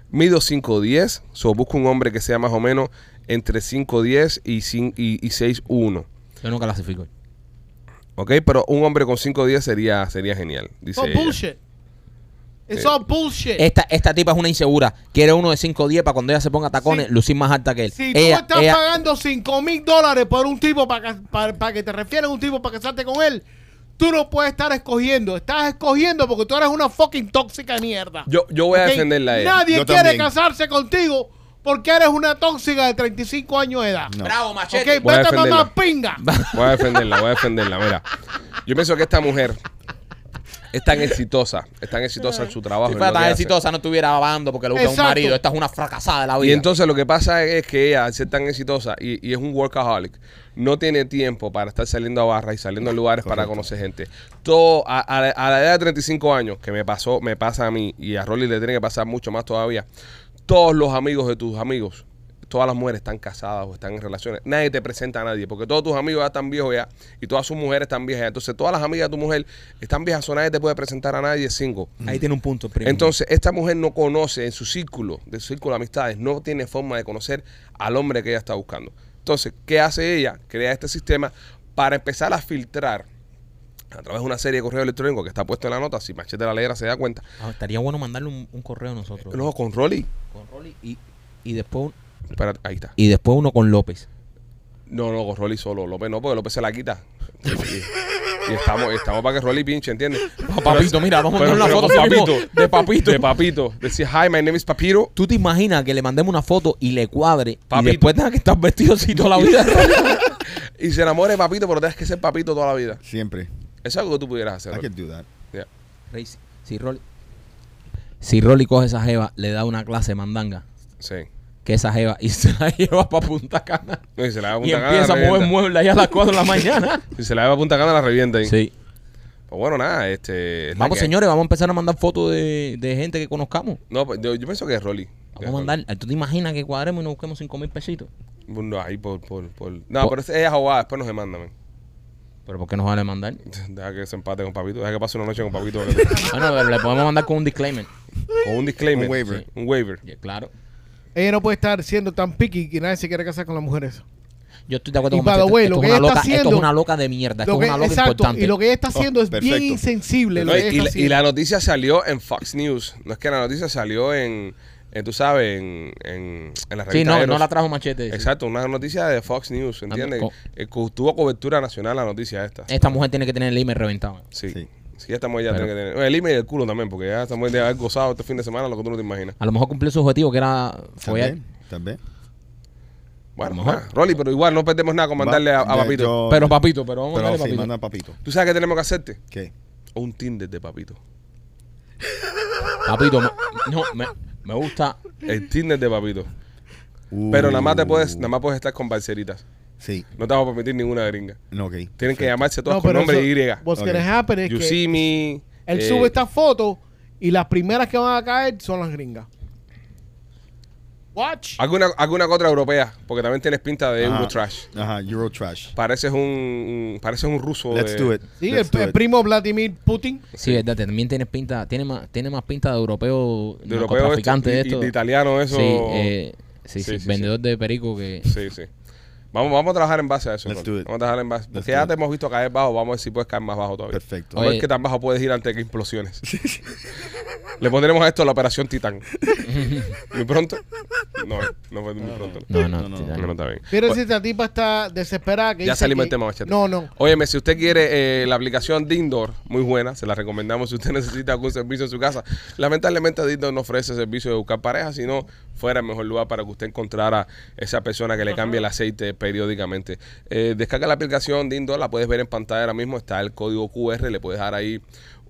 Mido 5'10, so busco un hombre que sea más o menos entre 5'10 y, cin- y, y 6'1. Yo no clasifico. ¿Ok? Pero un hombre con 5'10 sería, sería genial. Dice ella. bullshit. It's Eh, all bullshit. Esta, esta tipa es una insegura. Quiere uno de 5 o 10 para cuando ella se ponga tacones, Sí. lucir más alta que él. Si tú ella, estás ella- pagando 5 mil dólares por un tipo para, que- para, para que te refieran a un tipo para casarte con él, tú no puedes estar escogiendo. Estás escogiendo porque tú eres una fucking tóxica de mierda. Yo, yo voy a ¿Ok? defenderla a ella. Nadie Yo quiere también. casarse contigo porque eres una tóxica de 35 años de edad. No. Bravo, Ok, machete. Voy a vete mamá pinga. Voy a defenderla, voy a defenderla. Mira, yo pienso que esta mujer es tan exitosa, es tan exitosa en su trabajo. Si fuera tan hace. exitosa, no estuviera babando porque le busca un Exacto. marido. Esta es una fracasada de la vida. Y entonces lo que pasa es que ella, al ser tan exitosa y, y es un workaholic, no tiene tiempo para estar saliendo a barras y saliendo a lugares para conocer gente. Todo a, a la- a la edad de 35 años, que me pasó, me pasa a mí y a Rolly le tiene que pasar mucho más todavía. Todos los amigos de tus amigos, todas las mujeres están casadas o están en relaciones. Nadie te presenta a nadie, porque todos tus amigos ya están viejos ya y todas sus mujeres están viejas. ya. Entonces todas las amigas de tu mujer están viejas, o nadie te puede presentar a nadie cinco. Ahí tiene un punto, primo. Entonces, esta mujer no conoce en su círculo, de su círculo de amistades, no tiene forma de conocer al hombre que ella está buscando. Entonces, ¿qué hace ella? Crea este sistema para empezar a filtrar a través de una serie de correo electrónico que está puesto en la nota, si Machete la Legra se da cuenta. Ah, estaría bueno mandarle un, un correo a nosotros. No, con Rolly. Con Rolly y, y después un- Espérate, ahí está. y después uno con López. No, no, con Rolly solo. López no, porque López se la quita. Y, estamos, estamos para que Rolly pinche, ¿entiendes? Papito, mira, vamos a mandar una foto papito. de papito. De papito. Decía, hi, my name is Papiro. ¿Tú te imaginas que le mandemos una foto y le cuadre Papito. y después tenga que estar vestido así toda la vida? Y se enamore de Papito, pero tienes que ser Papito toda la vida. Siempre. Eso es algo que tú pudieras hacer. I Rolly. can do that. Yeah. Rey, si- Rolly si Rolly coge esa jeva, le da una clase de mandanga, Sí. que esa jeva y se la lleva para Punta Cana No, y se la Punta Cana, empieza a mover muebles ahí a las 4 de la mañana. Si se la lleva a Punta Cana, la revienta ahí. sí. Pues bueno, nada, este... es Vamos, señores, vamos a empezar a mandar fotos de, de gente que conozcamos. No, pues yo, yo pienso que es Rolly. Vamos a mandar. ¿Tú te imaginas que cuadremos y nos busquemos 5 mil pesitos? No, ahí por, por, por... No, Por- pero ella es abogada, después no se manda, man. ¿Pero por qué nos vale mandar? Deja que se empate con Papito, deja que pase una noche con Papito. Bueno, pero le podemos mandar con un disclaimer. con un disclaimer. Un waiver. Sí, Un waiver. Yeah, claro. Ella no puede estar siendo tan picky que nadie se quiere casar con las mujeres. Yo estoy de acuerdo Y con Machete. way, esto, lo es que una esto es una loca de mierda. Esto Lo es que- una loca exacto, importante. y lo que ella está haciendo Oh, es bien perfecto. insensible. lo que y, y la noticia salió en Fox News. No es que la noticia salió en, en tú sabes, en, en, en la Sí, revista no, Eros. no la trajo Machete. sí. Exacto, una noticia de Fox News, ¿entiendes? co- Eh, tuvo cobertura nacional la noticia esta. Esta mujer tiene que tener el email reventado. Sí. Sí. Sí, esta mujer ya Pero- tiene que tener. El email y el culo también, porque ya esta mujer debe haber gozado este fin de semana lo que tú no te imaginas. A lo mejor cumplió su objetivo, que era follar. También. También. Bueno, mejor. Rolly, pero igual no perdemos nada con mandarle a, ya, Papito. yo- Pero papito, pero vamos a mandarle sí, papito. manda papito. ¿Tú sabes qué tenemos que hacerte? ¿Qué? Un Tinder de Papito. Papito, no, me, me gusta. El Tinder de Papito. Pero nada más te puedes, nada más puedes estar con balseritas. Sí. No te vamos a permitir ninguna gringa. No, ok. Tienen que llamarse todas No, con pero nombre eso- Y. What's Ok. gonna happen es You que see me. él eh, sube esta foto y las primeras que van a caer son las gringas. Watch. Alguna, alguna otra europea, porque también tienes pinta de Ajá. Eurotrash. Ajá, Eurotrash. Pareces un, un- pareces un ruso. Let's de- do it. Sí, el, Let's do el it. primo Vladimir Putin. Sí, verdad, también tiene pinta, tiene más, tiene más pinta de europeo, De europeo narcotraficante esto, de y- y esto. de italiano eso. Sí, eh, sí, Sí, sí, sí, vendedor de perico que... Sí, sí. Vamos, vamos a trabajar en base a eso. Let's Ron. do it. Vamos a trabajar en base. Porque ya te hemos visto caer bajo. Vamos a ver si puedes caer más bajo todavía. Perfecto. A ver Oye. qué tan bajo puedes ir antes de que implosiones. Le pondremos a esto la operación Titán. ¿Muy pronto? No, no fue muy pronto. No, no, No, no, No, no. no está bien. Mira si esta tipa está desesperada. Que Ya dice salimos que- del tema, Machete. No, no. Óyeme, si usted quiere eh, la aplicación Dindor, muy buena, se la recomendamos si usted necesita algún servicio en su casa. Lamentablemente Dindor no ofrece servicio de buscar pareja, sino fuera el mejor lugar para que usted encontrara esa persona que le cambie el aceite periódicamente. Eh, descarga la aplicación Dindor, la puedes ver en pantalla ahora mismo, está el código QR, le puedes dar ahí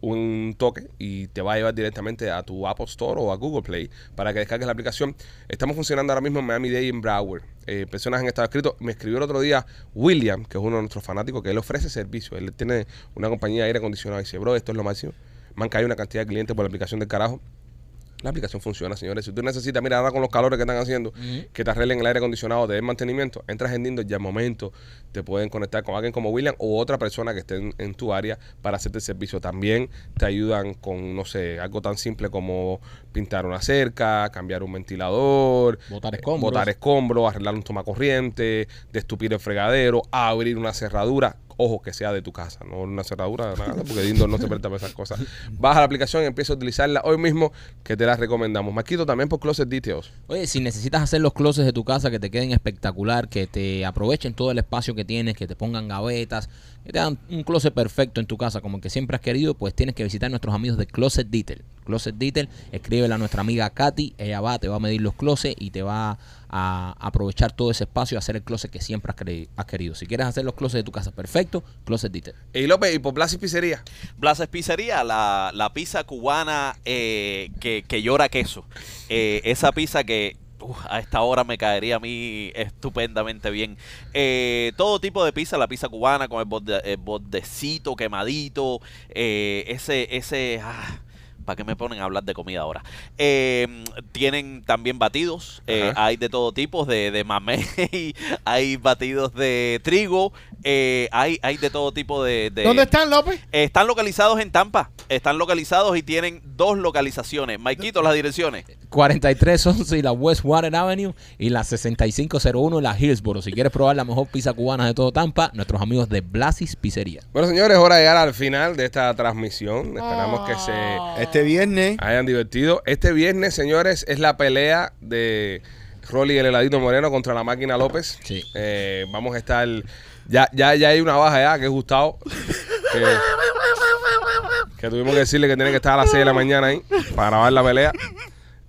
un toque y te va a llevar directamente a tu Apple Store o a Google Play para que descargues la aplicación. Estamos funcionando ahora mismo en Miami Dade y en Broward. Eh, personas han estado escritos. Me escribió el otro día William, que es uno de nuestros fanáticos, que él ofrece servicio. Él tiene una compañía de aire acondicionado y dice, bro, esto es lo máximo. Me han caído una cantidad de clientes por la aplicación del carajo. La aplicación funciona, señores. Si tú necesitas, mira, ahora con los calores que están haciendo, que te arreglen el aire acondicionado, te den mantenimiento, entras en Dindo y al momento te pueden conectar con alguien como William o otra persona que esté en, en tu área para hacerte el servicio. También te ayudan con, no sé, algo tan simple como pintar una cerca, cambiar un ventilador, Botar eh, escombros. botar escombros, arreglar un tomacorriente, destupir el fregadero, abrir una cerradura. Ojo, que sea de tu casa, no una cerradura, nada, porque Dindo no se presta para esas cosas. Baja la aplicación y empieza a utilizarla hoy mismo, que te la recomendamos. Marquito, también por Closet Details. Oye, si necesitas hacer los closets de tu casa que te queden espectacular, que te aprovechen todo el espacio que tienes, que te pongan gavetas, te hagan un closet perfecto en tu casa como el que siempre has querido, pues tienes que visitar a nuestros amigos de Closet Detail. Closet Detail, escríbele a nuestra amiga Katy, ella va, te va a medir los closets y te va a aprovechar todo ese espacio y hacer el closet que siempre has, querido. Si quieres hacer los closets de tu casa perfecto, Closet Detail. Y López, y por Blas y Pizzería. Blases Pizzería, la, la pizza cubana eh, que, que llora queso. Eh, esa pizza que uf, a esta hora me caería a mí estupendamente bien. Eh, todo tipo de pizza, la pizza cubana con el, borde- el bordecito quemadito, eh, ese, ese, ¿para qué me ponen a hablar de comida ahora? Eh, tienen también batidos, eh, hay de todo tipo, de, de mamey, hay batidos de trigo, eh, hay, hay de todo tipo de... de- ¿Dónde están, López? están localizados en Tampa. Están localizados y tienen dos localizaciones. Maikito, las direcciones. 4311 y la West Water Avenue y la 6501 en la Hillsboro. Si quieres probar la mejor pizza cubana de todo Tampa, nuestros amigos de Blasis Pizzería. Bueno, señores, hora de llegar al final de esta transmisión. Esperamos que se Ah. Este viernes, hayan divertido. Este viernes, señores, es la pelea de Rolly el heladito moreno contra la máquina López. Sí. Eh, vamos a estar. Ya, ya, ya hay una baja ya, que es Gustavo. Que, que tuvimos que decirle que tiene que estar a las 6 de la mañana ahí para grabar la pelea.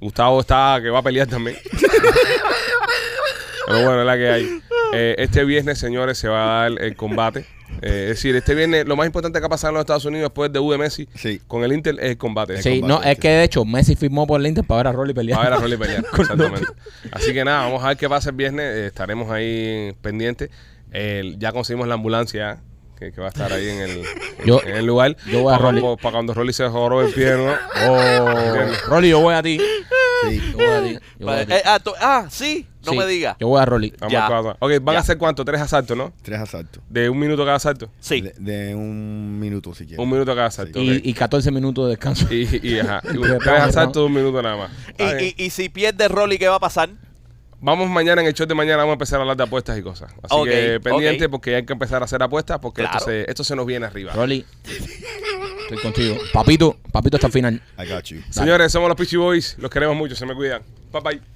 Gustavo está que va a pelear también. Pero bueno, es la que hay. Eh, este viernes, señores, se va a dar el combate. Eh, es decir, este viernes lo más importante que ha pasado en los Estados Unidos después del debut de Messi Sí. con el Inter es el combate. El Sí, combate, no, es que de hecho Messi firmó por el Inter para ver a Rolly pelear. Va a ver a Rolly pelear. Exactamente. Así que nada, vamos a ver qué pasa el viernes. eh, estaremos ahí pendientes. Ya conseguimos la ambulancia que, que va a estar ahí en el, Yo- en el lugar. yo voy a para, Rolly. cuando- para cuando Rolly se joró el pie, ¿no? Oh, Rolly, yo voy a ti. Sí. Yo voy a ti. Yo voy a ti. Eh, ah, tú- ah, sí, no Sí, me digas. Yo voy a Rolly. Vamos Ya. a. Ok, van Ya. a ser cuánto? Tres asaltos, ¿no? Tres asaltos. De un minuto cada asalto. Sí. De, de un minuto, si quieres. Un minuto cada asalto. Y, ok. y 14 minutos de descanso. Y, y, ajá. Y Tres asaltos un minuto nada más. Está bien. Y, y, y si pierde Rolly, ¿qué va a pasar? Vamos mañana en el show de mañana, vamos a empezar a hablar de apuestas y cosas. Así Ok, que pendiente ok. porque hay que empezar a hacer apuestas porque esto, Claro. se, esto se nos viene arriba. Rolly, estoy contigo. Papito, papito hasta el final. I got you. Señores, somos los Peachy Boys. Los queremos mucho. Se me cuidan. Bye bye.